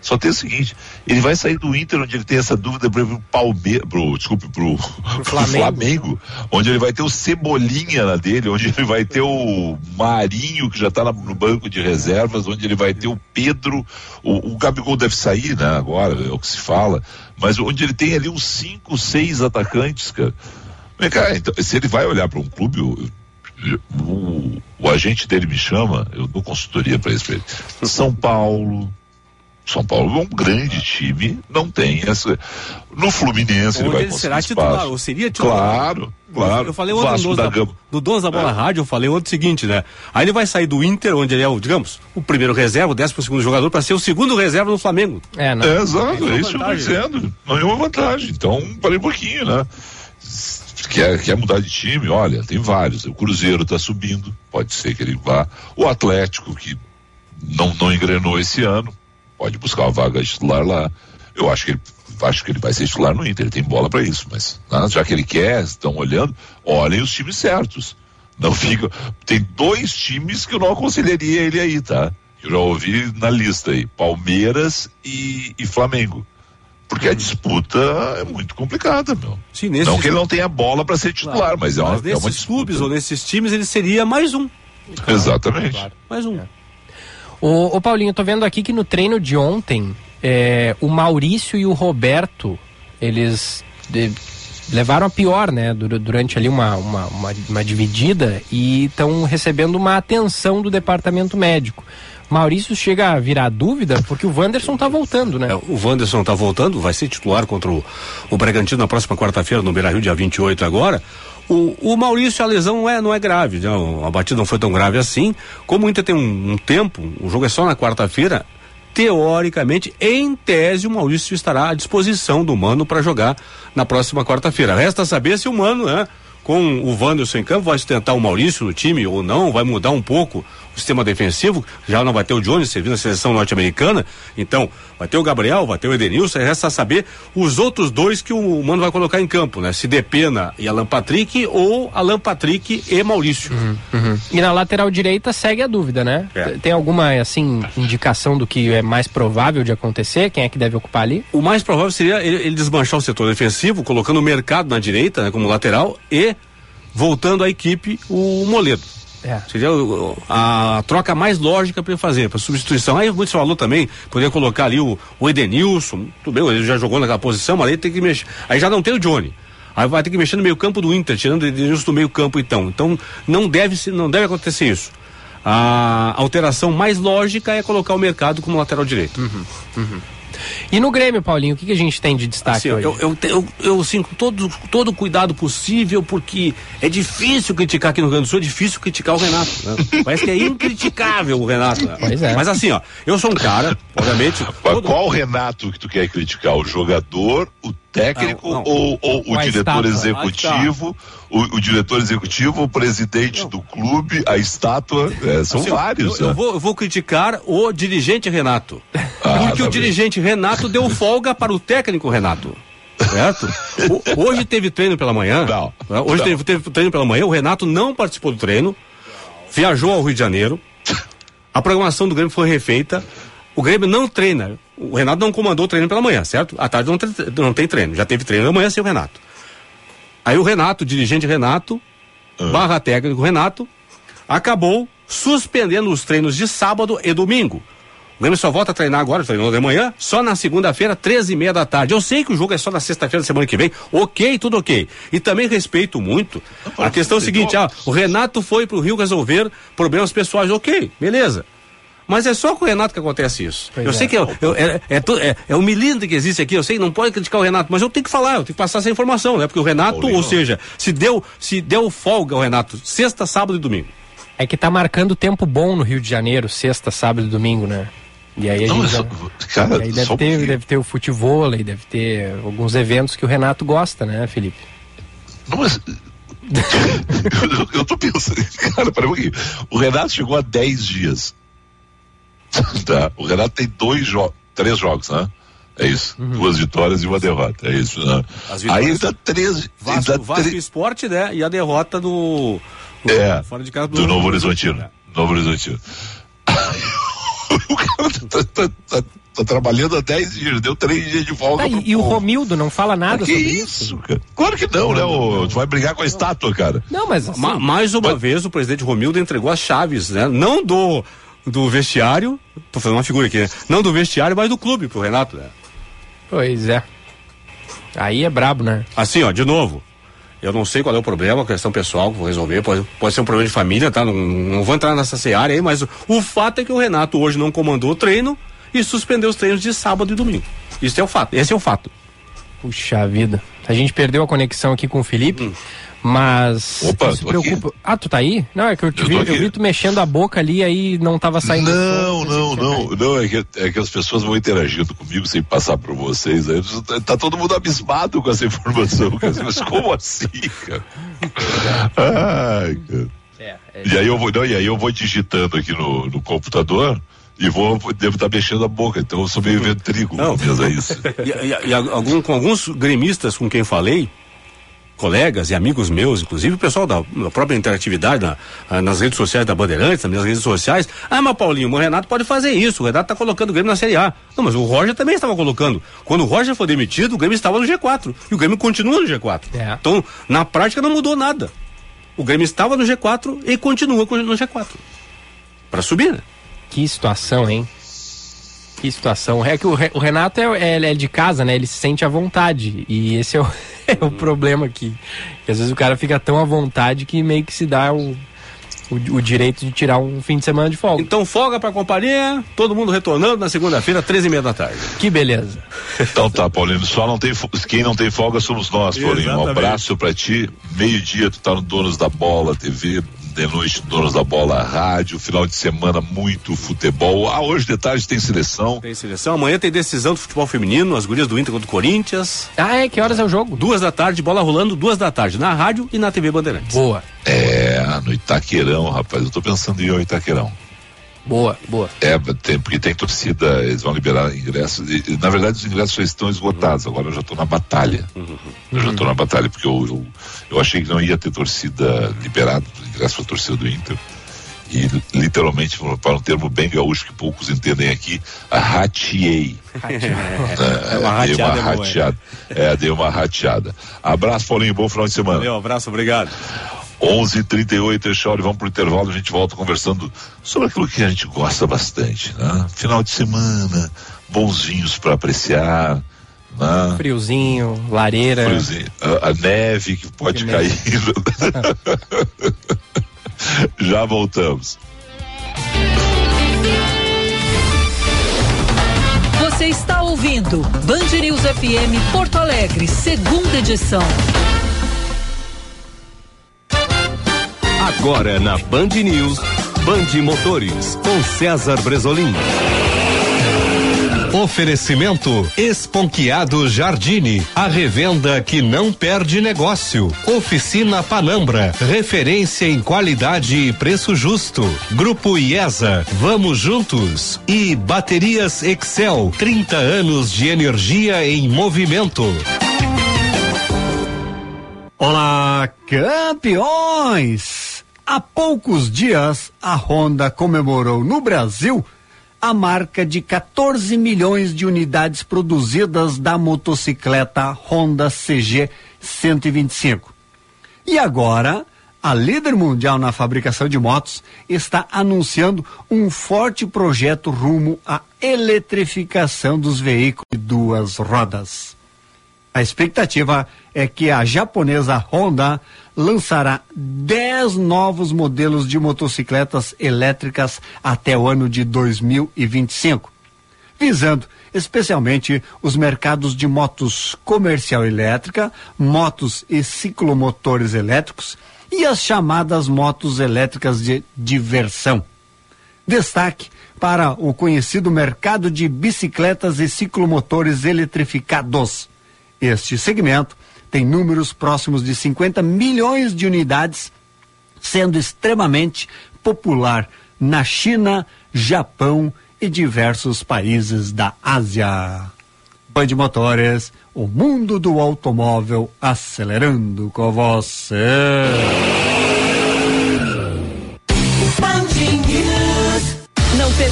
Só tem o seguinte, ele vai sair do Inter, onde ele tem essa dúvida pro Palmeiras, pro, desculpe, pro, pro, Flamengo. Flamengo. onde ele vai ter o Cebolinha na dele, onde ele vai ter o Marinho, que já tá no banco de reservas, onde ele vai ter o Pedro, o, o Gabigol deve sair, né, agora, é o que se fala, mas onde ele tem ali uns cinco, seis atacantes, cara. Vem cá, então, se ele vai olhar para um clube, o, o, o, agente dele me chama, eu dou consultoria para ele. São Paulo, são Paulo é um grande time, não tem essa. No Fluminense Onde ele vai ele será titular, ou seria titular. Claro, claro. Eu falei ontem no, da, no Donos da Bola é. Rádio, eu falei ontem o seguinte, né? Aí ele vai sair do Inter, onde ele é o, digamos, o primeiro reserva, o décimo segundo jogador, para ser o segundo reserva no Flamengo. É, não. É, exato, é isso que eu tô dizendo. Não é uma vantagem. Então, parei um pouquinho, né? Quer, quer mudar de time? Olha, tem vários. O Cruzeiro está subindo, pode ser que ele vá. O Atlético, que não, não engrenou esse ano, pode buscar uma vaga de titular lá. Eu acho que ele, acho que ele vai ser titular no Inter, ele tem bola para isso, mas né, já que ele quer, estão olhando, olhem os times certos. Não fica. Tem dois times que eu não aconselharia ele aí, tá? Eu já ouvi na lista aí, Palmeiras e, e Flamengo. Porque a disputa é muito complicada, meu. Sim. Não que ele não tenha bola para ser titular, Claro, mas é uma, mas é nesses uma disputa. clubes ou nesses times ele seria mais um. Exatamente. Mais um. Ô, ô Paulinho, eu tô vendo aqui que no treino de ontem, é, o Maurício e o Roberto, eles de- levaram a pior, né? dur- Durante ali uma, uma, uma, uma dividida e estão recebendo uma atenção do departamento médico. Maurício chega a virar dúvida porque o Wanderson tá voltando, né? O Wanderson tá voltando, vai ser titular contra o, o Bragantino na próxima quarta-feira no Beira Rio, dia 28 agora. O, o Maurício, a lesão não é, não é grave, né? a batida não foi tão grave assim. Como o Inter tem um, um tempo, o jogo é só na quarta-feira, teoricamente, em tese, o Maurício estará à disposição do Mano para jogar na próxima quarta-feira. Resta saber se o Mano, né? Com o Wanderson em campo, vai sustentar o Maurício no time ou não, vai mudar um pouco o sistema defensivo, já não vai ter o Jones servindo a seleção norte-americana, então vai ter o Gabriel, vai ter o Edenilson, resta saber os outros dois que o Mano vai colocar em campo, né? Se Depena e Alan Patrick ou Alan Patrick e Maurício. E na lateral direita segue a dúvida, né? É. Tem alguma, assim, indicação do que é mais provável de acontecer? Quem é que deve ocupar ali? O mais provável seria ele, ele desmanchar o setor defensivo, colocando o mercado na direita, né, como lateral, e voltando à equipe o Moledo. É. Seria o- o- a troca mais lógica para fazer, para substituição. Aí muito se falou também, poderia colocar ali o, o Edenilson, tudo bem, ele já jogou naquela posição, mas aí tem que mexer. Aí já não tem o Johnny. Aí vai ter que mexer no meio campo do Inter, tirando o Edenilson do meio campo então. Então não deve, não deve acontecer isso. A alteração mais lógica é colocar o mercado como lateral direito. E no Grêmio, Paulinho, o que, que a gente tem de destaque Assim, hoje? eu, eu, eu, eu, com todo, todo o cuidado possível, porque é difícil criticar aqui no Rio Grande do Sul, é difícil criticar o Renato. Né? Parece que é incriticável o Renato. Né? Pois é. Mas assim, ó, eu sou um cara, obviamente. Mas qual Renato que tu quer criticar? O jogador, o técnico Não, não. ou, ou o diretor estátua. executivo? O, o diretor executivo, o presidente do clube, a estátua? É, são Assim, vários. Eu, eu né? vou, eu vou criticar o dirigente Renato. Porque tá o dirigente Renato deu folga para o técnico Renato. Certo? O- hoje teve treino pela manhã. né? Hoje não. Teve, teve treino pela manhã. O Renato não participou do treino. Viajou ao Rio de Janeiro. A programação do Grêmio foi refeita. O Grêmio não treina. O Renato não comandou o treino pela manhã, certo? À tarde não, tre- não tem treino. Já teve treino amanhã sem o Renato. Aí o Renato, o dirigente Renato, barra técnico Renato, acabou suspendendo os treinos de sábado e domingo. O Grêmio só volta a treinar agora, treinou de manhã, só na segunda-feira, 13 e meia da tarde. Eu sei que o jogo é só na sexta-feira da semana que vem, ok, tudo ok. E também respeito muito. A questão é o seguinte, ah, o Renato foi pro Rio resolver problemas pessoais, ok, beleza. Mas é só com o Renato que acontece isso. Pois eu é. sei que é, eu- é, é, é, é o milindre que existe aqui, eu sei que não pode criticar o Renato, mas eu tenho que falar, eu tenho que passar essa informação, né? Porque o Renato, ou seja, se deu, se deu folga ao Renato, sexta, sábado e domingo. É que tá marcando tempo bom no Rio de Janeiro, sexta, sábado e domingo, né? E aí a Não, gente. mas, já- cara, e aí deve um ter, pouquinho. deve ter o futevôlei, deve ter alguns eventos que o Renato gosta, né, Felipe? Não, mas. eu, eu tô pensando, cara, peraí um pouquinho. O Renato chegou a 10 dias. tá? O Renato tem dois jogos, três jogos, né? É isso. Duas vitórias e uma derrota. É isso, né? Aí ele 13. Ele Vasco, dá Vasco tre- Esporte, né? E a derrota do. do- É, fora de casa do Novo Horizontino. Novo Horizontino. o cara tá, tá- tá- tá trabalhando há 10 dias, deu 3 dias de folga. Tá, e, e o. Romildo não fala nada Que sobre isso, isso? cara? Claro que não, né? ô? tu vai brigar com a estátua, cara. Não, mas assim, Ma- mais uma vez o presidente Romildo entregou as chaves, né? Não do, do vestiário, tô fazendo uma figura aqui, né? Não do vestiário, mas do clube pro Renato, né? Pois é. Aí é brabo, né? Assim, ó, de novo. Eu não sei qual é o problema, questão pessoal que vou resolver, pode, pode ser um problema de família, tá? Não, não vou entrar nessa seara aí, mas o, o fato é que o Renato hoje não comandou o treino e suspendeu os treinos de sábado e domingo. Isso é o fato, esse é o fato. Puxa vida. A gente perdeu a conexão aqui com o Felipe, mas. Opa, se preocupa. Ah, tu tá aí? Não, é que eu te Eu vi, eu aqui. vi tu mexendo a boca ali, aí não tava saindo. Não, não, não, não, é que, é que as pessoas vão interagindo comigo sem passar por vocês. Aí tá- tá todo mundo abismado com essa informação. Mas como assim, cara? Ai, cara. É, E aí eu vou, não, e aí eu vou digitando aqui no, no computador E vou, devo estar mexendo a boca, então eu sou meio ventrículo, mesmo é isso. E, e- e algum- com alguns gremistas com quem falei, colegas e amigos meus, inclusive o pessoal da, da própria interatividade na- ah, nas redes sociais da Bandeirantes, nas minhas redes sociais. Ah, mas Paulinho, o Renato pode fazer isso. O Renato tá colocando o Grêmio na Série A. Não, mas o Roger também estava colocando. Quando o Roger foi demitido, o Grêmio estava no G4. E o Grêmio continua no G4. Então, na prática, não mudou nada. O Grêmio estava no G4 e continua no G4. Para subir, né? Que situação, hein? Que situação. É que o, Re- o Renato é, é- ele é de casa, né? Ele se sente à vontade. E esse é o, é o problema aqui. Que às vezes o cara fica tão à vontade que meio que se dá o, o, o direito de tirar um fim de semana de folga. Então, folga pra companhia, todo mundo retornando na segunda-feira, 13 e meia da tarde. Que beleza. Então tá, Paulinho, só não tem, quem não tem folga somos nós, Paulinho. Um abraço pra ti. Meio-dia tu tá no Donos da Bola TV, de noite Donos da Bola Rádio, final de semana muito futebol. Ah, hoje de tarde tem seleção. Tem seleção. Amanhã tem decisão do futebol feminino, as gurias do Inter contra o Corinthians. Ah, é? Que horas é o jogo? Duas da tarde, bola rolando, duas da tarde, na rádio e na TV Bandeirantes. Boa. É, no Itaquerão, rapaz. Eu tô pensando em ir ao Itaquerão. Boa, boa. É, tem, porque tem torcida, eles vão liberar ingressos. E, e, na verdade, os ingressos já estão esgotados. Agora eu já estou na batalha. Eu já estou na batalha, porque eu, eu, eu achei que não ia ter torcida liberada, ingresso para a torcida do Inter. E literalmente, para um termo bem gaúcho que poucos entendem aqui, a rateei. É, uma dei uma rateada é. É, dei uma rateada. Abraço, Paulinho, bom final de semana. Valeu, abraço, obrigado. 11:38 é hora, vamos pro intervalo, a gente volta conversando sobre aquilo que a gente gosta bastante, né? Final de semana, bons vinhos para apreciar, né? Friozinho, lareira. Friozinho, a, a neve que pode Que cair. Já voltamos. Você está ouvindo Band News FM Porto Alegre, segunda edição. Agora na Band News, Band Motores, com César Bresolim. Oferecimento Esponquiado Jardine, a revenda que não perde negócio. Oficina Panambra, referência em qualidade e preço justo. Grupo IESA, vamos juntos. E Baterias Excel, 30 anos de energia em movimento. Olá, campeões! Há poucos dias, a Honda comemorou no Brasil a marca de 14 milhões de unidades produzidas da motocicleta Honda CG 125. E agora, a líder mundial na fabricação de motos está anunciando um forte projeto rumo à eletrificação dos veículos de duas rodas. A expectativa é que a japonesa Honda lançará 10 novos modelos de motocicletas elétricas até o ano de 2025, visando especialmente os mercados de motos comercial elétrica, motos e ciclomotores elétricos e as chamadas motos elétricas de diversão. Destaque para o conhecido mercado de bicicletas e ciclomotores eletrificados. Este segmento tem números próximos de 50 milhões de unidades, sendo extremamente popular na China, Japão e diversos países da Ásia. Band Motores, o mundo do automóvel acelerando com você.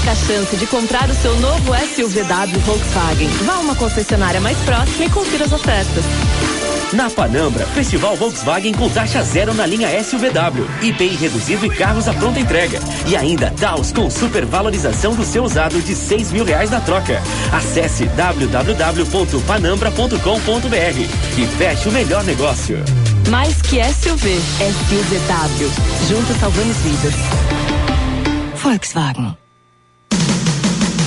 Perca a chance de comprar o seu novo SUVW Volkswagen. Vá a uma concessionária mais próxima e confira as ofertas. Na Panambra, Festival Volkswagen com taxa zero na linha SUVW, IPI reduzido e carros à pronta entrega. E ainda Taos com supervalorização do seu usado de seis mil reais na troca. Acesse www.panambra.com.br e feche o melhor negócio. Mais que SUV, SUVW. Juntos salvamos vidas. Volkswagen.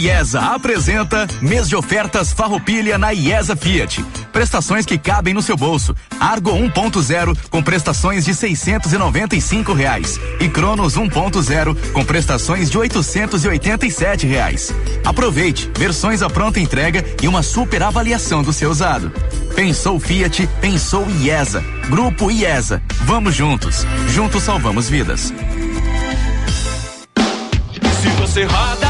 IESA apresenta mês de ofertas Farroupilha na IESA Fiat. Prestações que cabem no seu bolso. Argo 1.0 com prestações de 695 reais e Cronos 1.0 com prestações de 887 reais. Aproveite versões à pronta entrega e uma super avaliação do seu usado. Pensou Fiat, pensou IESA. Grupo IESA. Vamos juntos. Juntos salvamos vidas. Se você roda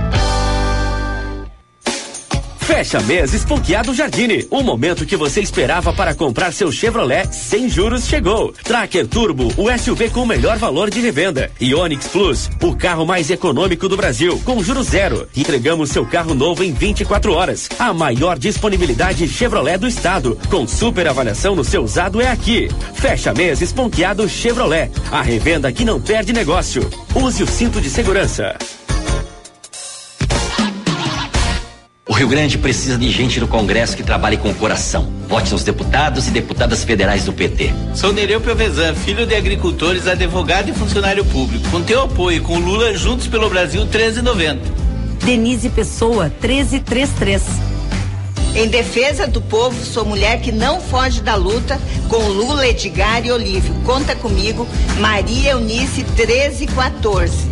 Fecha mês Esponqueado Jardine. O momento que você esperava para comprar seu Chevrolet sem juros chegou. Tracker Turbo, o SUV com o melhor valor de revenda. E Onix Plus, o carro mais econômico do Brasil, com juros zero. Entregamos seu carro novo em 24 horas. A maior disponibilidade Chevrolet do estado. Com super avaliação no seu usado é aqui. Fecha mês Esponqueado Chevrolet. A revenda que não perde negócio. Use o cinto de segurança. O Rio Grande precisa de gente no Congresso que trabalhe com o coração. Vote nos deputados e deputadas federais do PT. Sou Nereu Piovesan, filho de agricultores, advogado e funcionário público. Com teu apoio com Lula, juntos pelo Brasil, 1390. Denise Pessoa, 1333. Em defesa do povo, sou mulher que não foge da luta com Lula, Edgar e Olívio. Conta comigo, Maria Eunice 1314.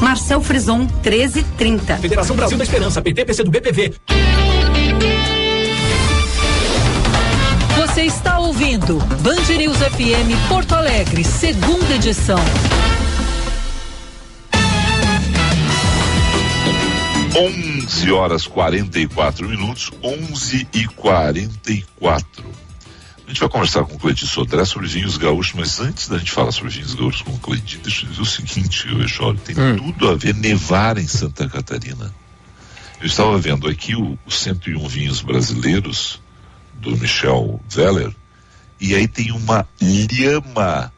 Marcel Frison, 1330. Federação Brasil da Esperança, PT, PC do BPV. Você está ouvindo Band News FM Porto Alegre, segunda edição. Onze horas 44 minutos, 11 e 44. A gente vai conversar com o Cleitinho Sodré sobre vinhos gaúchos, mas antes da gente falar sobre vinhos gaúchos com o Cleitinho, deixa eu dizer o seguinte, tem hum. tudo a ver nevar em Santa Catarina. Eu estava vendo aqui o, os 101 vinhos brasileiros do Michel Weller, e aí tem uma lhama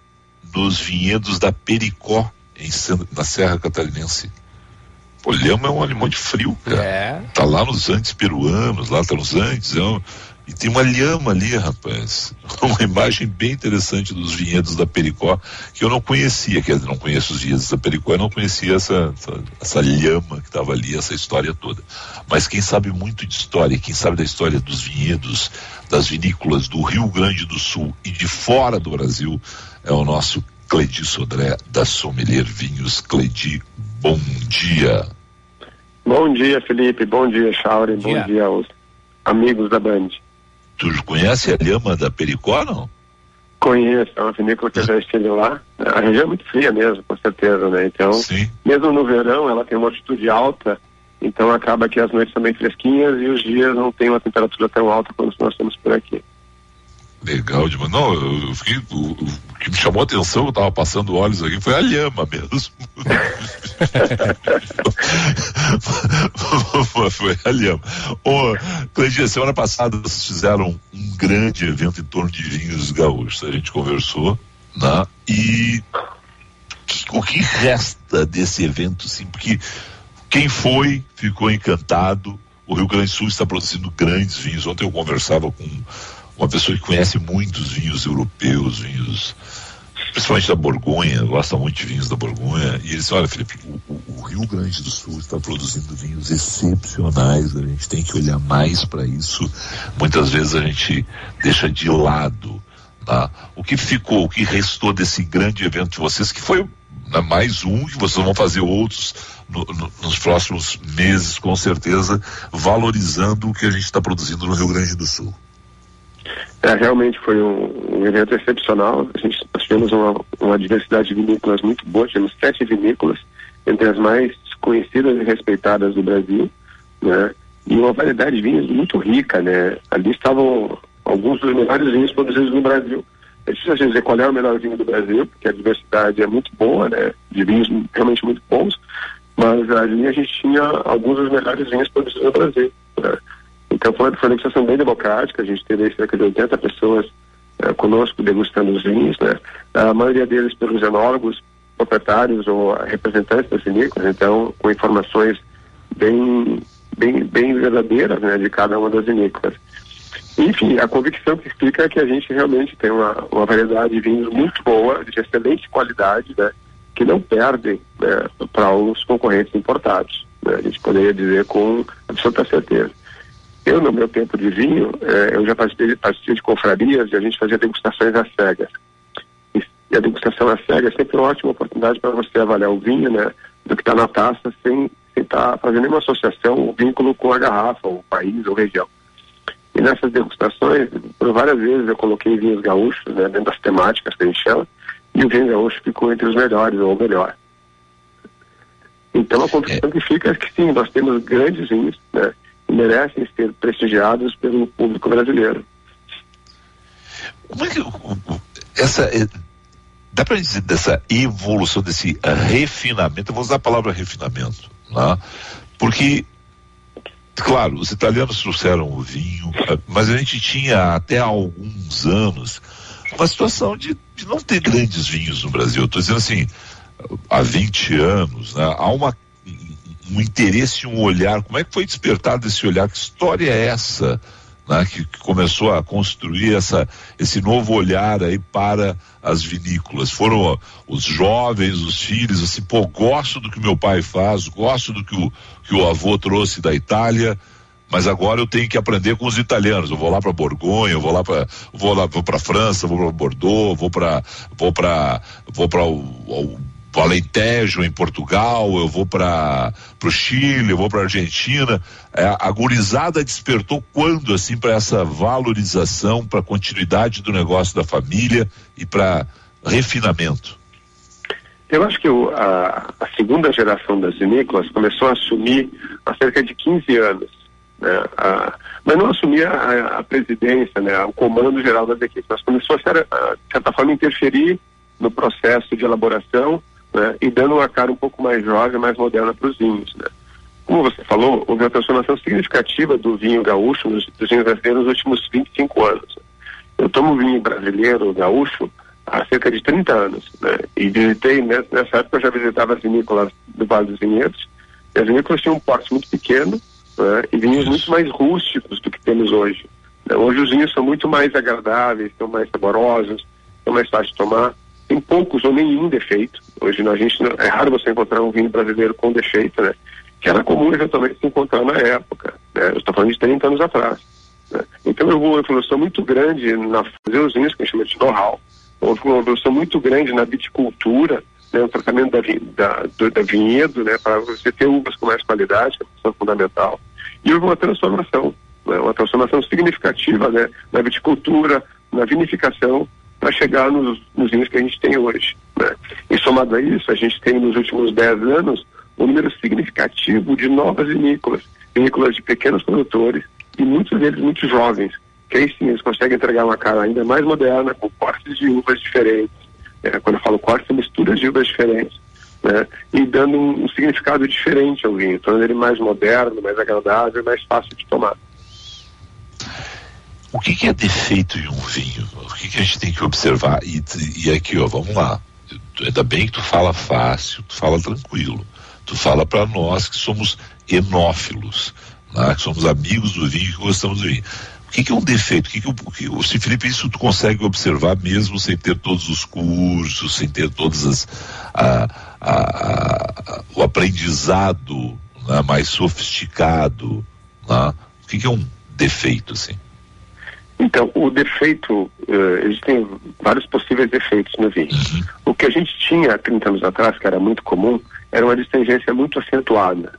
nos vinhedos da Pericó, em, na Serra Catarinense. Pô, lhama é um animal de frio, cara. É. Tá lá nos Andes peruanos, lá tá nos Andes, é um, e tem uma lhama ali, rapaz. Uma imagem bem interessante dos vinhedos da Pericó, que eu não conhecia, quer dizer, não conheço os vinhedos da Pericó, eu não conhecia essa, essa, essa lhama que estava ali, essa história toda. Mas quem sabe muito de história, quem sabe da história dos vinhedos, das vinícolas do Rio Grande do Sul e de fora do Brasil, é o nosso Cledi Sodré, da Sommelier Vinhos. Cledi, bom dia. Bom dia, Felipe. Bom dia, Chauri. Bom dia. dia aos amigos da Band. Tu conhece a lhama da Pericó, não? Conheço, é uma vinícola que eu já estive lá. A região é muito fria mesmo, com certeza, né? Então, Sim. mesmo no verão, ela tem uma altitude alta, então acaba que as noites são bem fresquinhas e os dias não tem uma temperatura tão alta quanto nós temos por aqui. Legal demais. Não, eu fiquei. O, o, que me chamou a atenção, eu tava passando olhos aqui, foi a lhama mesmo. foi a lhama. Ô, Cleidia, semana passada vocês fizeram um grande evento em torno de vinhos gaúchos. A gente conversou, né? E o que resta desse evento, sim? Porque quem foi ficou encantado. O Rio Grande do Sul está produzindo grandes vinhos. Ontem eu conversava com uma pessoa que conhece muitos vinhos europeus, vinhos, principalmente da Borgonha, gosta muito de vinhos da Borgonha, e ele disse, olha Felipe, o, o, Rio Grande do Sul está produzindo vinhos excepcionais, a gente tem que olhar mais para isso, muitas vezes a gente deixa de lado, tá? O que ficou, o que restou desse grande evento de vocês, que foi né? mais um que vocês vão fazer outros no, no, nos próximos meses, com certeza, valorizando o que a gente está produzindo no Rio Grande do Sul. É, realmente foi um, um evento excepcional. A gente, nós tivemos uma, uma diversidade de vinícolas muito boa, tivemos sete vinícolas, entre as mais conhecidas e respeitadas do Brasil, né? E uma variedade de vinhos muito rica, né? Ali estavam alguns dos melhores vinhos produzidos no Brasil. É difícil dizer qual é o melhor vinho do Brasil, porque a diversidade é muito boa, né? De vinhos realmente muito bons, mas ali a gente tinha alguns dos melhores vinhos produzidos no Brasil. Né? Então foi, uma negociação bem democrática, a gente teve cerca de 80 pessoas eh, conosco degustando os vinhos, né? A maioria deles pelos enólogos, proprietários ou representantes das vinícolas, então com informações bem, bem, bem verdadeiras né, de cada uma das vinícolas. Enfim, a convicção que explica é que a gente realmente tem uma, uma variedade de vinhos muito boa, de excelente qualidade, né, que não perdem né, para os concorrentes importados. Né, a gente poderia dizer com absoluta certeza. Eu, no meu tempo de vinho, eh, eu já participei, participei de confrarias e a gente fazia degustações às cegas. E, e a degustação às cegas é sempre uma ótima oportunidade para você avaliar o vinho, né, do que está na taça, sem estar tá fazendo nenhuma associação ou vínculo com a garrafa, ou país, ou região. E nessas degustações, por várias vezes eu coloquei vinhos gaúchos, né, dentro das temáticas que a gente chama, e o vinho gaúcho ficou entre os melhores, ou melhor. Então a conclusão que fica é que sim, nós temos grandes vinhos, né, merecem ser prestigiados pelo público brasileiro. Como é que essa é, dá para dizer dessa evolução desse refinamento? Eu vou usar a palavra refinamento, né? Porque claro, os italianos trouxeram o vinho, mas a gente tinha até há alguns anos uma situação de, de não ter grandes vinhos no Brasil. Estou dizendo assim, há 20 anos, né, há uma, um interesse, um olhar. Como é que foi despertado esse olhar? Que história é essa? Né, que, que, começou a construir essa, esse novo olhar aí para as vinícolas. Foram os jovens, os filhos, assim, pô, gosto do que meu pai faz, gosto do que o, que o avô trouxe da Itália, mas agora eu tenho que aprender com os italianos. Eu vou lá para Borgonha, eu vou lá para vou lá para França, vou para Bordeaux, vou para vou para vou para o, o Alentejo em Portugal, eu vou para o Chile, eu vou para Argentina. É, a gurizada despertou quando assim para essa valorização, para continuidade do negócio da família e para refinamento? Eu acho que o, a, a, segunda geração das vinícolas começou a assumir há cerca de 15 anos, né, a, mas não assumia a, a, presidência, né, o comando geral das equipes, mas começou a, de certa forma, interferir no processo de elaboração né, e dando uma cara um pouco mais jovem, mais moderna para os vinhos. Né. Como você falou, houve uma transformação significativa do vinho gaúcho, nos, dos vinhos brasileiros nos últimos 25 anos. Eu tomo vinho brasileiro, gaúcho, há cerca de 30 anos, né, e visitei, né, nessa época eu já visitava as vinícolas do Vale dos Vinhedos, e as vinícolas tinham um porte muito pequeno, né, e vinhos muito mais rústicos do que temos hoje. Né. Hoje os vinhos são muito mais agradáveis, são mais saborosos, são mais fáceis de tomar tem poucos ou nenhum defeito. Hoje a gente é raro você encontrar um vinho brasileiro com defeito, né? Que era comum eventualmente se encontrar na época. Né? Eu estou falando de 30 anos atrás. Né? Então houve uma evolução muito grande na fazer os vinhos, que a gente chama de know-how. Houve uma evolução muito grande na viticultura, né? o tratamento da, da, do, da vinhedo, né? Para você ter uvas com mais qualidade, que é uma questão fundamental. E houve uma transformação, né? uma transformação significativa né? na viticultura, na vinificação, para chegar nos, nos vinhos que a gente tem hoje. Né? E somado a isso, a gente tem nos últimos 10 anos um número significativo de novas vinícolas, vinícolas de pequenos produtores e muitos deles muito jovens, que aí sim eles conseguem entregar uma cara ainda mais moderna, com cortes de uvas diferentes. É, quando eu falo cortes, são misturas de uvas diferentes. Né? E dando um, um significado diferente ao vinho, tornando ele mais moderno, mais agradável, mais fácil de tomar. O que, que, é defeito em um vinho? O que, que a gente tem que observar? E, e, aqui, ó, vamos lá. Ainda bem que tu fala fácil, tu fala tranquilo. Tu fala para nós que somos enófilos, né? que somos amigos do vinho, que gostamos do vinho. O que, que é um defeito? O que, que, o, que se Felipe isso tu consegue observar mesmo sem ter todos os cursos, sem ter todas as a, a, a, o aprendizado né? mais sofisticado, né? O que, que é um defeito assim? Então, o defeito, eh, existem vários possíveis defeitos no vinho. O que a gente tinha há 30 anos atrás, que era muito comum, era uma distringência muito acentuada,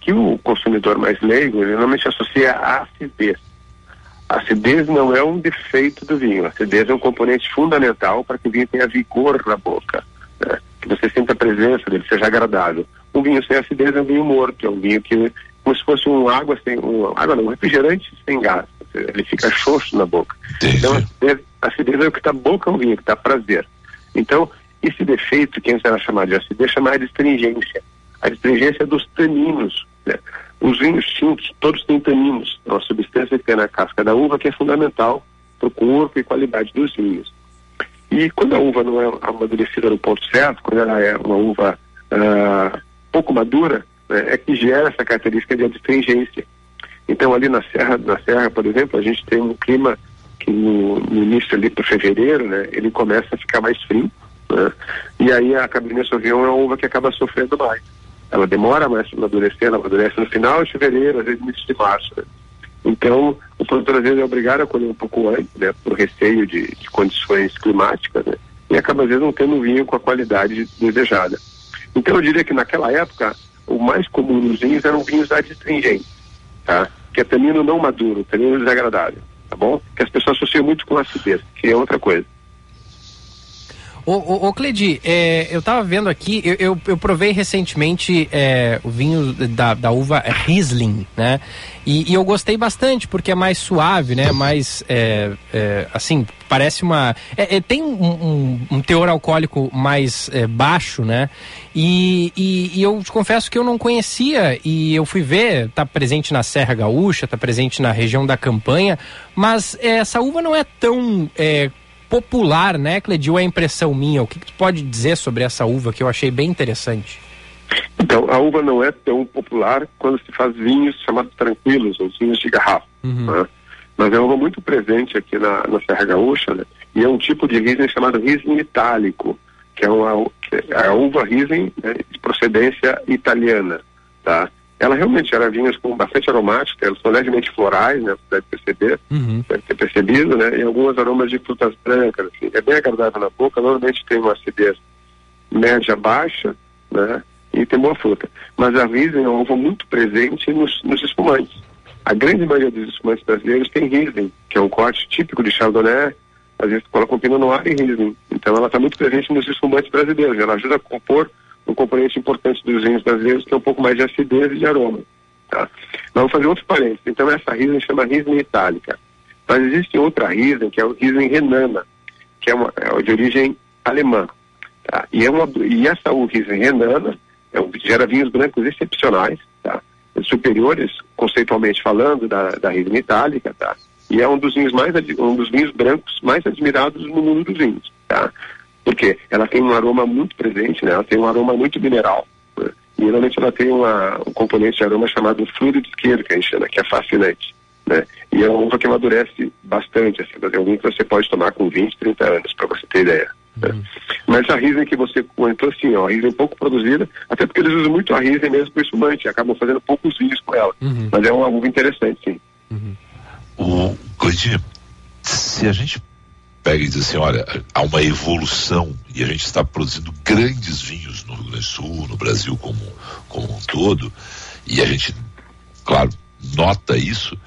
que o consumidor mais leigo, normalmente associa à acidez. A acidez não é um defeito do vinho, a acidez é um componente fundamental para que o vinho tenha vigor na boca, né? que você sinta a presença dele, seja agradável. Um vinho sem acidez é um vinho morto, é um vinho que, como se fosse um água sem, um, água não, um refrigerante sem gás ele fica xoxo na boca. Então, a acidez, é o que está boca ao vinho, que dá prazer. Então, esse defeito, que antes era chamado de acidez, chamava de astringência. A astringência é dos taninos. Né? Os vinhos tintos, todos têm taninos, é uma substância que tem na casca da uva que é fundamental para o corpo e qualidade dos vinhos. E quando a uva não é amadurecida no ponto certo, quando ela é uma uva uh, pouco madura, né, é que gera essa característica de astringência. Então ali na Serra, na Serra, por exemplo, a gente tem um clima que no, no início ali para fevereiro, né, ele começa a ficar mais frio, né? E aí a Cabernet Sauvignon é uma uva que acaba sofrendo mais. Ela demora mais para amadurecer, ela amadurece no final de fevereiro, às vezes início de março. Né? Então, o produtor às vezes é obrigado a colher um pouco antes, né, por receio de, de condições climáticas, né? E acaba às vezes não tendo vinho com a qualidade desejada. Então eu diria que naquela época, o mais comum nos vinhos eram vinhos adstringentes, tá? Que é tanino não maduro, tanino desagradável, tá bom? Que as pessoas associam muito com acidez, que é outra coisa. Ô, ô, ô Cledi, é, eu tava vendo aqui, eu, eu, eu provei recentemente é, o vinho da, da uva Riesling, né? E, e, eu gostei bastante, porque é mais suave, né? Mais, é, é assim, parece uma... É, é, tem um, um, um, teor alcoólico mais é, baixo, né? E, e, e, eu te confesso que eu não conhecia, e eu fui ver, tá presente na Serra Gaúcha, tá presente na região da Campanha, mas essa uva não é tão popular, né, Cledil? É impressão minha. O que, que tu pode dizer sobre essa uva que eu achei bem interessante? Então, a uva não é tão popular quando se faz vinhos chamados tranquilos, ou vinhos de garrafa. Uhum. Né? Mas é uma uva muito presente aqui na, na Serra Gaúcha, né? E é um tipo de Riesling chamado Riesling itálico, que é, uma, que é a uva Riesling né, de procedência italiana, tá? ela realmente era vinhos com bastante aromática, elas são levemente florais, né? Você deve perceber, uhum. deve ter percebido, né? E alguns aromas de frutas brancas, assim. É bem agradável na boca, normalmente tem uma acidez média baixa, né? E tem boa fruta. Mas a Riesling é uma uva muito presente nos, nos espumantes. A grande maioria dos espumantes brasileiros tem Riesling, que é um corte típico de Chardonnay, às vezes coloca um Pinot Noir e Riesling. Então ela está muito presente nos espumantes brasileiros, ela ajuda a compor um componente importante dos vinhos brasileiros, que é um pouco mais de acidez e de aroma. Tá? Vamos fazer outro parênteses. Então, essa Riesling chama Riesling itálica. Mas existe outra Riesling, que é o Riesling renana, que é, uma, é de origem alemã. Tá? E, é uma, e essa Riesling renana um, gera vinhos brancos excepcionais, tá? superiores, conceitualmente falando, da, da Riesling itálica, tá? E é um dos vinhos mais um dos vinhos brancos mais admirados no mundo dos vinhos, tá? Porque ela tem um aroma muito presente, né? Ela tem um aroma muito mineral. Né? E geralmente ela tem uma, um componente de aroma chamado fluido de isqueiro, que a gente chama, que é fascinante. Né? E é uma uva que amadurece bastante, assim, é um vinho que você pode tomar com 20, 30 anos, para você ter ideia. Uhum. Mas a Riesling que você comentou, sim, ó, a Riesling é pouco produzida, até porque eles usam muito a Riesling mesmo para espumante, acabam fazendo poucos vinhos com ela. Uhum. Mas é uma uva interessante, sim. Uhum. O Cleitinho, se a gente pega e diz assim, olha, há uma evolução e a gente está produzindo grandes vinhos no Rio Grande do Sul, no Brasil como, como um todo, e a gente, claro, nota isso.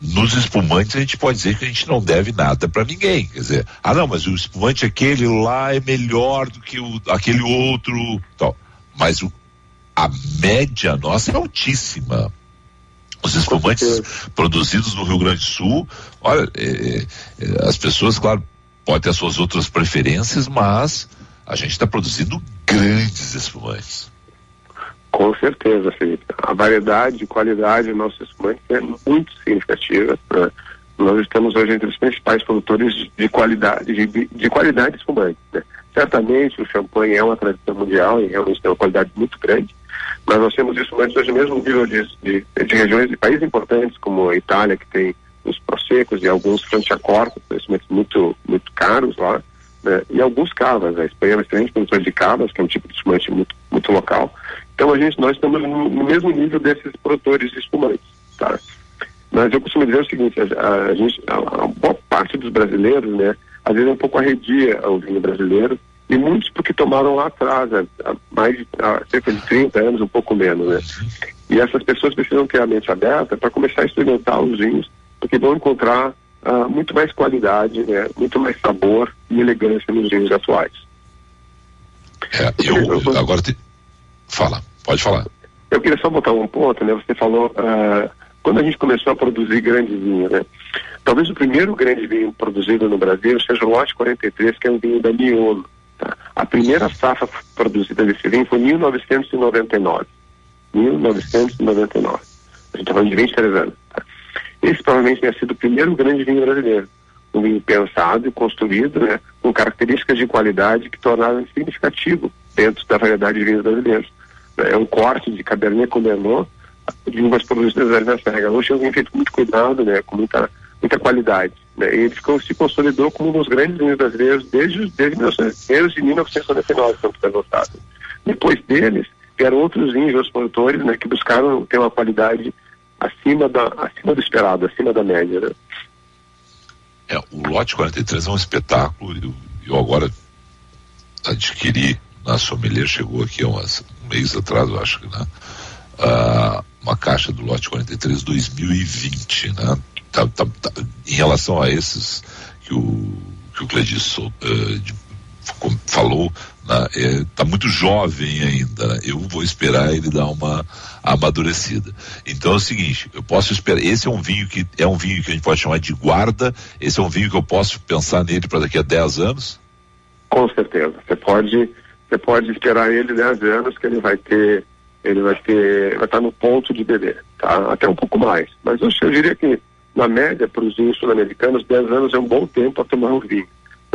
Nos espumantes a gente pode dizer que a gente não deve nada para ninguém, quer dizer, ah não, mas o espumante aquele lá é melhor do que o, aquele outro, tal. Mas o, a média nossa é altíssima os espumantes produzidos no Rio Grande do Sul, olha, é, é, as pessoas, claro, podem ter as suas outras preferências, mas a gente está produzindo grandes espumantes. Com certeza, Felipe. A variedade e qualidade do nosso espumante é muito significativa. Né? Nós estamos hoje entre os principais produtores de qualidade, de, de qualidade de espumante. Né? Certamente o champanhe é uma tradição mundial e realmente tem uma qualidade muito grande, mas nós temos instrumentos hoje mesmo nível de, de, de, regiões de países importantes, como a Itália, que tem os prosecos e alguns franciacorta, instrumentos muito, muito caros lá, né? e alguns cavas. A Espanha é uma excelente produtora de cavas, que é um tipo de espumante muito, muito local. Então a gente, nós estamos no, no mesmo nível desses produtores de espumantes, tá? Mas eu costumo dizer o seguinte, a, a gente, a, a boa parte dos brasileiros, né, às vezes é um pouco arredia ao vinho brasileiro, e muitos porque tomaram lá atrás, há, mais há cerca de 30 anos, um pouco menos, né? E essas pessoas precisam ter a mente aberta para começar a experimentar os vinhos, porque vão encontrar ah, muito mais qualidade, né? muito mais sabor e elegância nos vinhos atuais. É, eu, agora te... fala, pode falar. Eu queria só botar um ponto, né? Você falou ah, quando a gente começou a produzir grandes vinhos, né? Talvez o primeiro grande vinho produzido no Brasil seja o Lote 43, que é um vinho da Miolo. Tá? A primeira safra produzida desse vinho foi em 1999. 1999. A gente está falando de 23 anos. Tá? Esse provavelmente tenha sido o primeiro grande vinho brasileiro. Um vinho pensado e construído, né, com características de qualidade que tornaram significativo dentro da variedade de vinhos brasileiros. É um corte de Cabernet Merlot de uvas produzidas na Serra Gaúcha, é um vinho feito com muito cuidado, né, com muita, muita qualidade. Né, ele ficou, se consolidou como um dos grandes vinhos brasileiros desde, desde, desde 1999, quando foi adotado. Depois deles, vieram outros vinhos, outros produtores, né, que buscaram ter uma qualidade acima, da, acima do esperado, acima da média, né? É, o lote 43 é um espetáculo, eu, eu agora adquiri na Sommelier, chegou aqui há umas, um mês atrás, eu acho que, né? Uh, uma caixa do lote 43 2020, né? Tá, tá, tá, em relação a esses que o, que o Cledis uh, de, falou, está né, é, muito jovem ainda. Né? Eu vou esperar ele dar uma amadurecida. Então é o seguinte, eu posso esperar. Esse é um vinho que é um vinho que a gente pode chamar de guarda. Esse é um vinho que eu posso pensar nele para daqui a 10 anos. Com certeza. Você pode, você pode esperar ele 10 anos que ele vai ter, ele vai ter, vai estar no ponto de beber, tá? Até um pouco mais. Mas eu, eu diria que na média para os vinhos sul-americanos 10 anos é um bom tempo para tomar um vinho.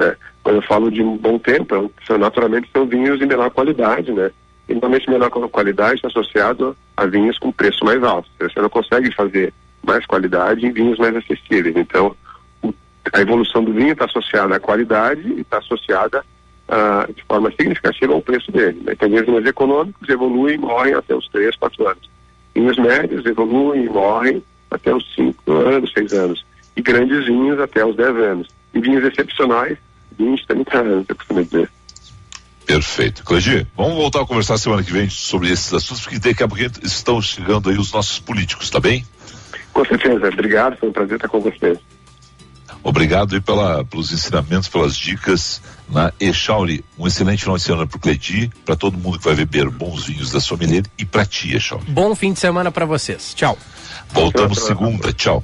Né? Quando eu falo de um bom tempo, são, naturalmente são vinhos de menor qualidade, né? E normalmente menor qualidade está associado a vinhos com preço mais alto. Você não consegue fazer mais qualidade em vinhos mais acessíveis. Então, o, a evolução do vinho está associada à qualidade e está associada uh, de forma significativa ao preço dele. Né? Então, vinhos econômicos evoluem e morrem até os 3, 4 anos. Vinhos médios evoluem e morrem até os 5 anos, 6 anos. E grandes vinhos até os 10 anos. E vinhos excepcionais 20, 30 anos, eu costumo dizer. Perfeito. Cledir, vamos voltar a conversar semana que vem sobre esses assuntos, porque daqui a pouco estão chegando aí os nossos políticos, tá bem? Com certeza. Obrigado, foi um prazer estar com vocês. Obrigado aí pela, pelos ensinamentos, pelas dicas na Echauri. Um excelente final de semana para o Cledir, para todo mundo que vai beber bons vinhos da Sommelier e para ti, Echauri. Bom fim de semana para vocês. Tchau. Voltamos segunda. Tchau.